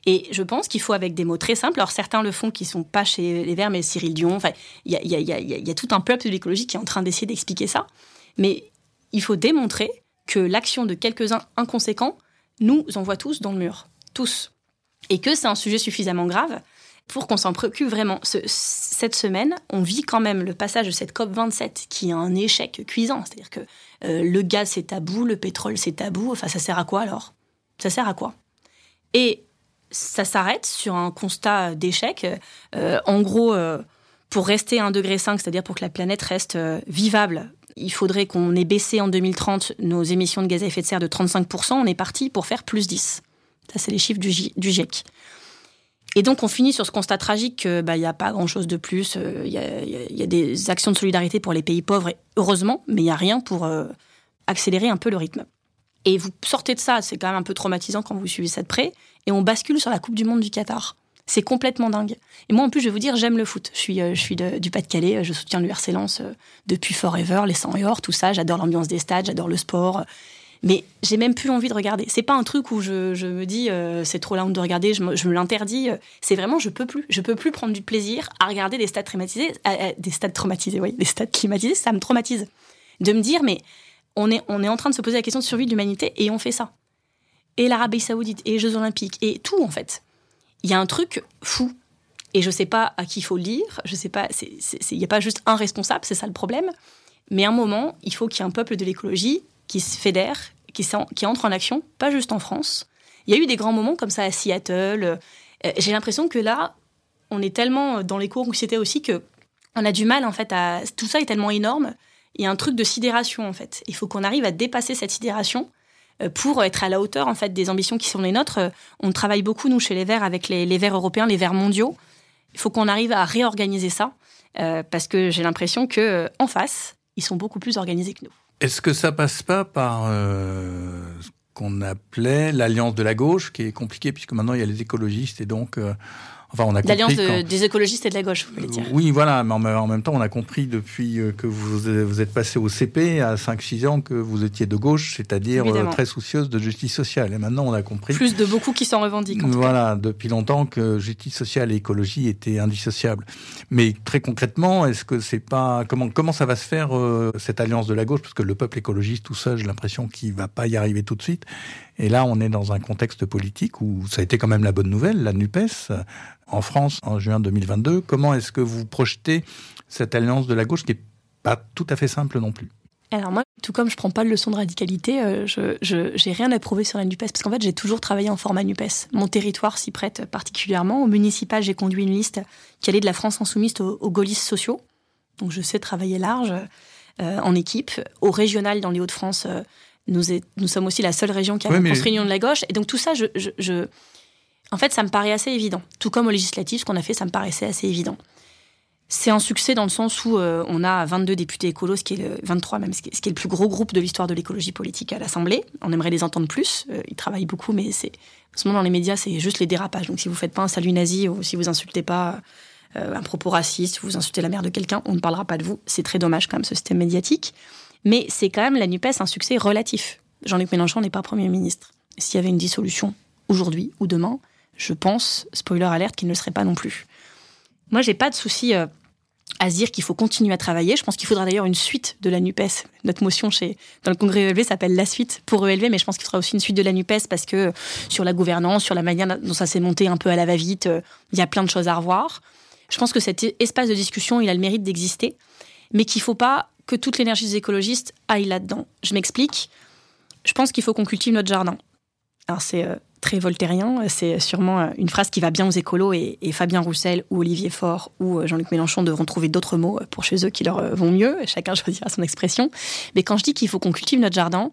Et je pense qu'il faut avec des mots très simples. Alors certains le font qui sont pas chez les Verts, mais Cyril Dion. Enfin, il y, a, y a, tout un peuple de l'écologie qui est en train d'essayer d'expliquer ça. Mais il faut démontrer que l'action de quelques-uns inconséquents nous envoie tous dans le mur. Tous. Et que c'est un sujet suffisamment grave pour qu'on s'en préoccupe vraiment. cette semaine, on vit quand même le passage de cette COP 27 qui est un échec cuisant. C'est-à-dire que euh, le gaz c'est tabou, le pétrole c'est tabou. Enfin, ça sert à quoi alors? Ça sert à quoi? Et ça s'arrête sur un constat d'échec. Euh, en gros, euh, pour rester à 1,5 degré, c'est-à-dire pour que la planète reste vivable, il faudrait qu'on ait baissé en 2030 nos émissions de gaz à effet de serre de 35%. On est parti pour faire plus 10. Ça, c'est les chiffres du, GIEC. Et donc, on finit sur ce constat tragique qu'il bah, n'y a pas grand-chose de plus. Il y, a des actions de solidarité pour les pays pauvres, heureusement, mais il n'y a rien pour accélérer un peu le rythme. Et vous sortez de ça, c'est quand même un peu traumatisant quand vous suivez ça de près, et on bascule sur la Coupe du Monde du Qatar. C'est complètement dingue. Et moi, en plus, je vais vous dire, j'aime le foot. Je suis, euh, suis du Pas-de-Calais, je soutiens l'URC Lens euh, depuis Forever, les 100 et or, tout ça. J'adore l'ambiance des stades, j'adore le sport. Mais j'ai même plus envie de regarder. C'est pas un truc où je, me dis euh, c'est trop la honte de regarder, je me, l'interdis. C'est vraiment je peux plus, je peux plus prendre du plaisir à regarder des stades traumatisés, des stades traumatisés, oui, des stades climatisés, ça me traumatise. De me dire mais on est, on est en train de se poser la question de survie de l'humanité et on fait ça. Et l'Arabie Saoudite, et les Jeux Olympiques, et tout en fait. Il y a un truc fou. Et je sais pas à qui il faut lire, je sais pas, il n'y a pas juste un responsable, c'est ça le problème. Mais à un moment, il faut qu'il y ait un peuple de l'écologie qui se fédère, qui, qui entre en action, pas juste en France. Il y a eu des grands moments comme ça à Seattle. Euh, j'ai l'impression que là, on est tellement dans les cours où c'était aussi que on a du mal en fait à tout ça est tellement énorme il y a un truc de sidération en fait. Il faut qu'on arrive à dépasser cette sidération euh, pour être à la hauteur en fait des ambitions qui sont les nôtres. On travaille beaucoup nous chez les Verts avec les, Verts européens, les Verts mondiaux. Il faut qu'on arrive à réorganiser ça euh, parce que j'ai l'impression que en face, ils sont beaucoup plus organisés que nous. Est-ce que ça passe pas par ce qu'on appelait l'alliance de la gauche, qui est compliqué puisque maintenant il y a les écologistes et donc L'alliance des écologistes et de la gauche, vous voulez dire. Oui, voilà, mais en, même temps, on a compris depuis euh, que vous, vous êtes passé au CP à 5-6 ans que vous étiez de gauche, c'est-à-dire euh, très soucieuse de justice sociale. Et maintenant, on a compris. Plus de beaucoup qui s'en revendiquent. voilà, depuis longtemps que justice sociale et écologie étaient indissociables. Mais très concrètement, est-ce que c'est pas comment comment ça va se faire euh, cette alliance de la gauche? Parce que le peuple écologiste tout seul, j'ai l'impression qu'il va pas y arriver tout de suite. Et là, on est dans un contexte politique où ça a été quand même la bonne nouvelle, la NUPES, en France en juin 2022. Comment est-ce que vous projetez cette alliance de la gauche qui n'est pas tout à fait simple non plus? Alors moi, tout comme je prends pas de leçon de radicalité, euh, je n'ai rien à prouver sur la NUPES, parce qu'en fait j'ai toujours travaillé en format NUPES. Mon territoire s'y prête particulièrement. Au municipal, j'ai conduit une liste qui allait de la France insoumise aux, aux gaullistes sociaux. Donc je sais travailler large euh, en équipe. Au régional, dans les Hauts-de-France, euh, nous, nous sommes aussi la seule région qui a oui, construit l'union de la gauche. Et donc tout ça, je, je, En fait, ça me paraît assez évident. Tout comme au législatif, ce qu'on a fait, ça me paraissait assez évident. C'est un succès dans le sens où euh, on a 22 députés écolos, ce qui est le, 23 même, ce qui est, le plus gros groupe de l'histoire de l'écologie politique à l'Assemblée. On aimerait les entendre plus. Euh, ils travaillent beaucoup, mais c'est en ce moment dans les médias, c'est juste les dérapages. Donc si vous faites pas un salut nazi ou si vous insultez pas euh, un propos raciste, vous insultez la mère de quelqu'un, on ne parlera pas de vous. C'est très dommage quand même ce système médiatique. Mais c'est quand même la Nupes un succès relatif. Jean-Luc Mélenchon n'est pas premier ministre. S'il y avait une dissolution aujourd'hui ou demain, je pense, spoiler alerte, qu'il ne le serait pas non plus. Moi, j'ai pas de souci euh, à se dire qu'il faut continuer à travailler. Je pense qu'il faudra d'ailleurs une suite de la NUPES. Notre motion chez, dans le congrès ELV s'appelle la suite pour ELV, mais je pense qu'il faudra aussi une suite de la NUPES parce que sur la gouvernance, sur la manière dont ça s'est monté un peu à la va-vite, euh, il y a plein de choses à revoir. Je pense que cet espace de discussion, il a le mérite d'exister, mais qu'il ne faut pas que toute l'énergie des écologistes aille là-dedans. Je m'explique. Je pense qu'il faut qu'on cultive notre jardin. Alors c'est euh, très voltairien. C'est sûrement euh, une phrase qui va bien aux écolos et, Fabien Roussel ou Olivier Faure ou euh, Jean-Luc Mélenchon devront trouver d'autres mots pour chez eux qui leur vont mieux. Chacun choisira son expression. Mais quand je dis qu'il faut qu'on cultive notre jardin,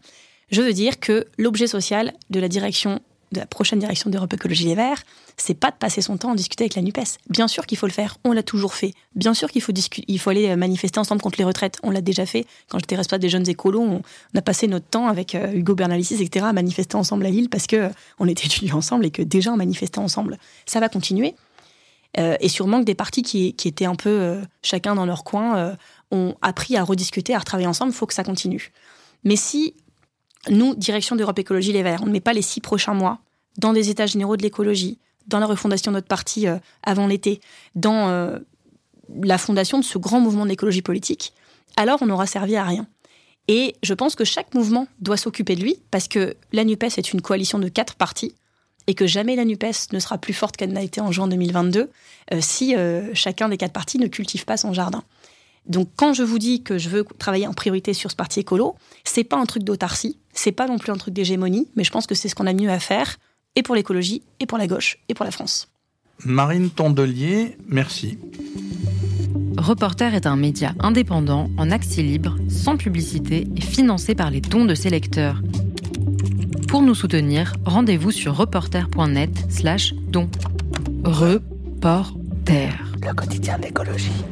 je veux dire que l'objet social de la direction de la prochaine direction d'Europe Écologie Les Verts, c'est pas de passer son temps à discuter avec la NUPES. Bien sûr qu'il faut le faire, on l'a toujours fait. Bien sûr qu'il faut, il faut aller manifester ensemble contre les retraites, on l'a déjà fait. Quand j'étais responsable des jeunes écolos, on, a passé notre temps avec euh, Hugo Bernalicis, etc., à manifester ensemble à Lille parce que euh, on était étudiants ensemble et que déjà on manifestait ensemble. Ça va continuer. Euh, et sûrement que des partis qui, qui étaient un peu chacun dans leur coin ont appris à rediscuter, à retravailler ensemble, il faut que ça continue. Mais si nous, direction d'Europe Écologie Les Verts, on ne met pas les six prochains mois dans des états généraux de l'écologie, dans la refondation de notre parti euh, avant l'été, dans euh, la fondation de ce grand mouvement d'écologie politique, alors on n'aura servi à rien. Et je pense que chaque mouvement doit s'occuper de lui, parce que la NUPES est une coalition de quatre partis, et que jamais la NUPES ne sera plus forte qu'elle n'a été en juin 2022 euh, si chacun des quatre partis ne cultive pas son jardin. Donc quand je vous dis que je veux travailler en priorité sur ce parti écolo, c'est pas un truc d'autarcie, c'est pas non plus un truc d'hégémonie, mais je pense que c'est ce qu'on a mieux à faire, et pour l'écologie, et pour la gauche, et pour la France. Marine Tondelier, merci. Reporter est un média indépendant, en accès libre, sans publicité et financé par les dons de ses lecteurs. Pour nous soutenir, rendez-vous sur reporter.net slash dons. Reporter. Le quotidien d'écologie.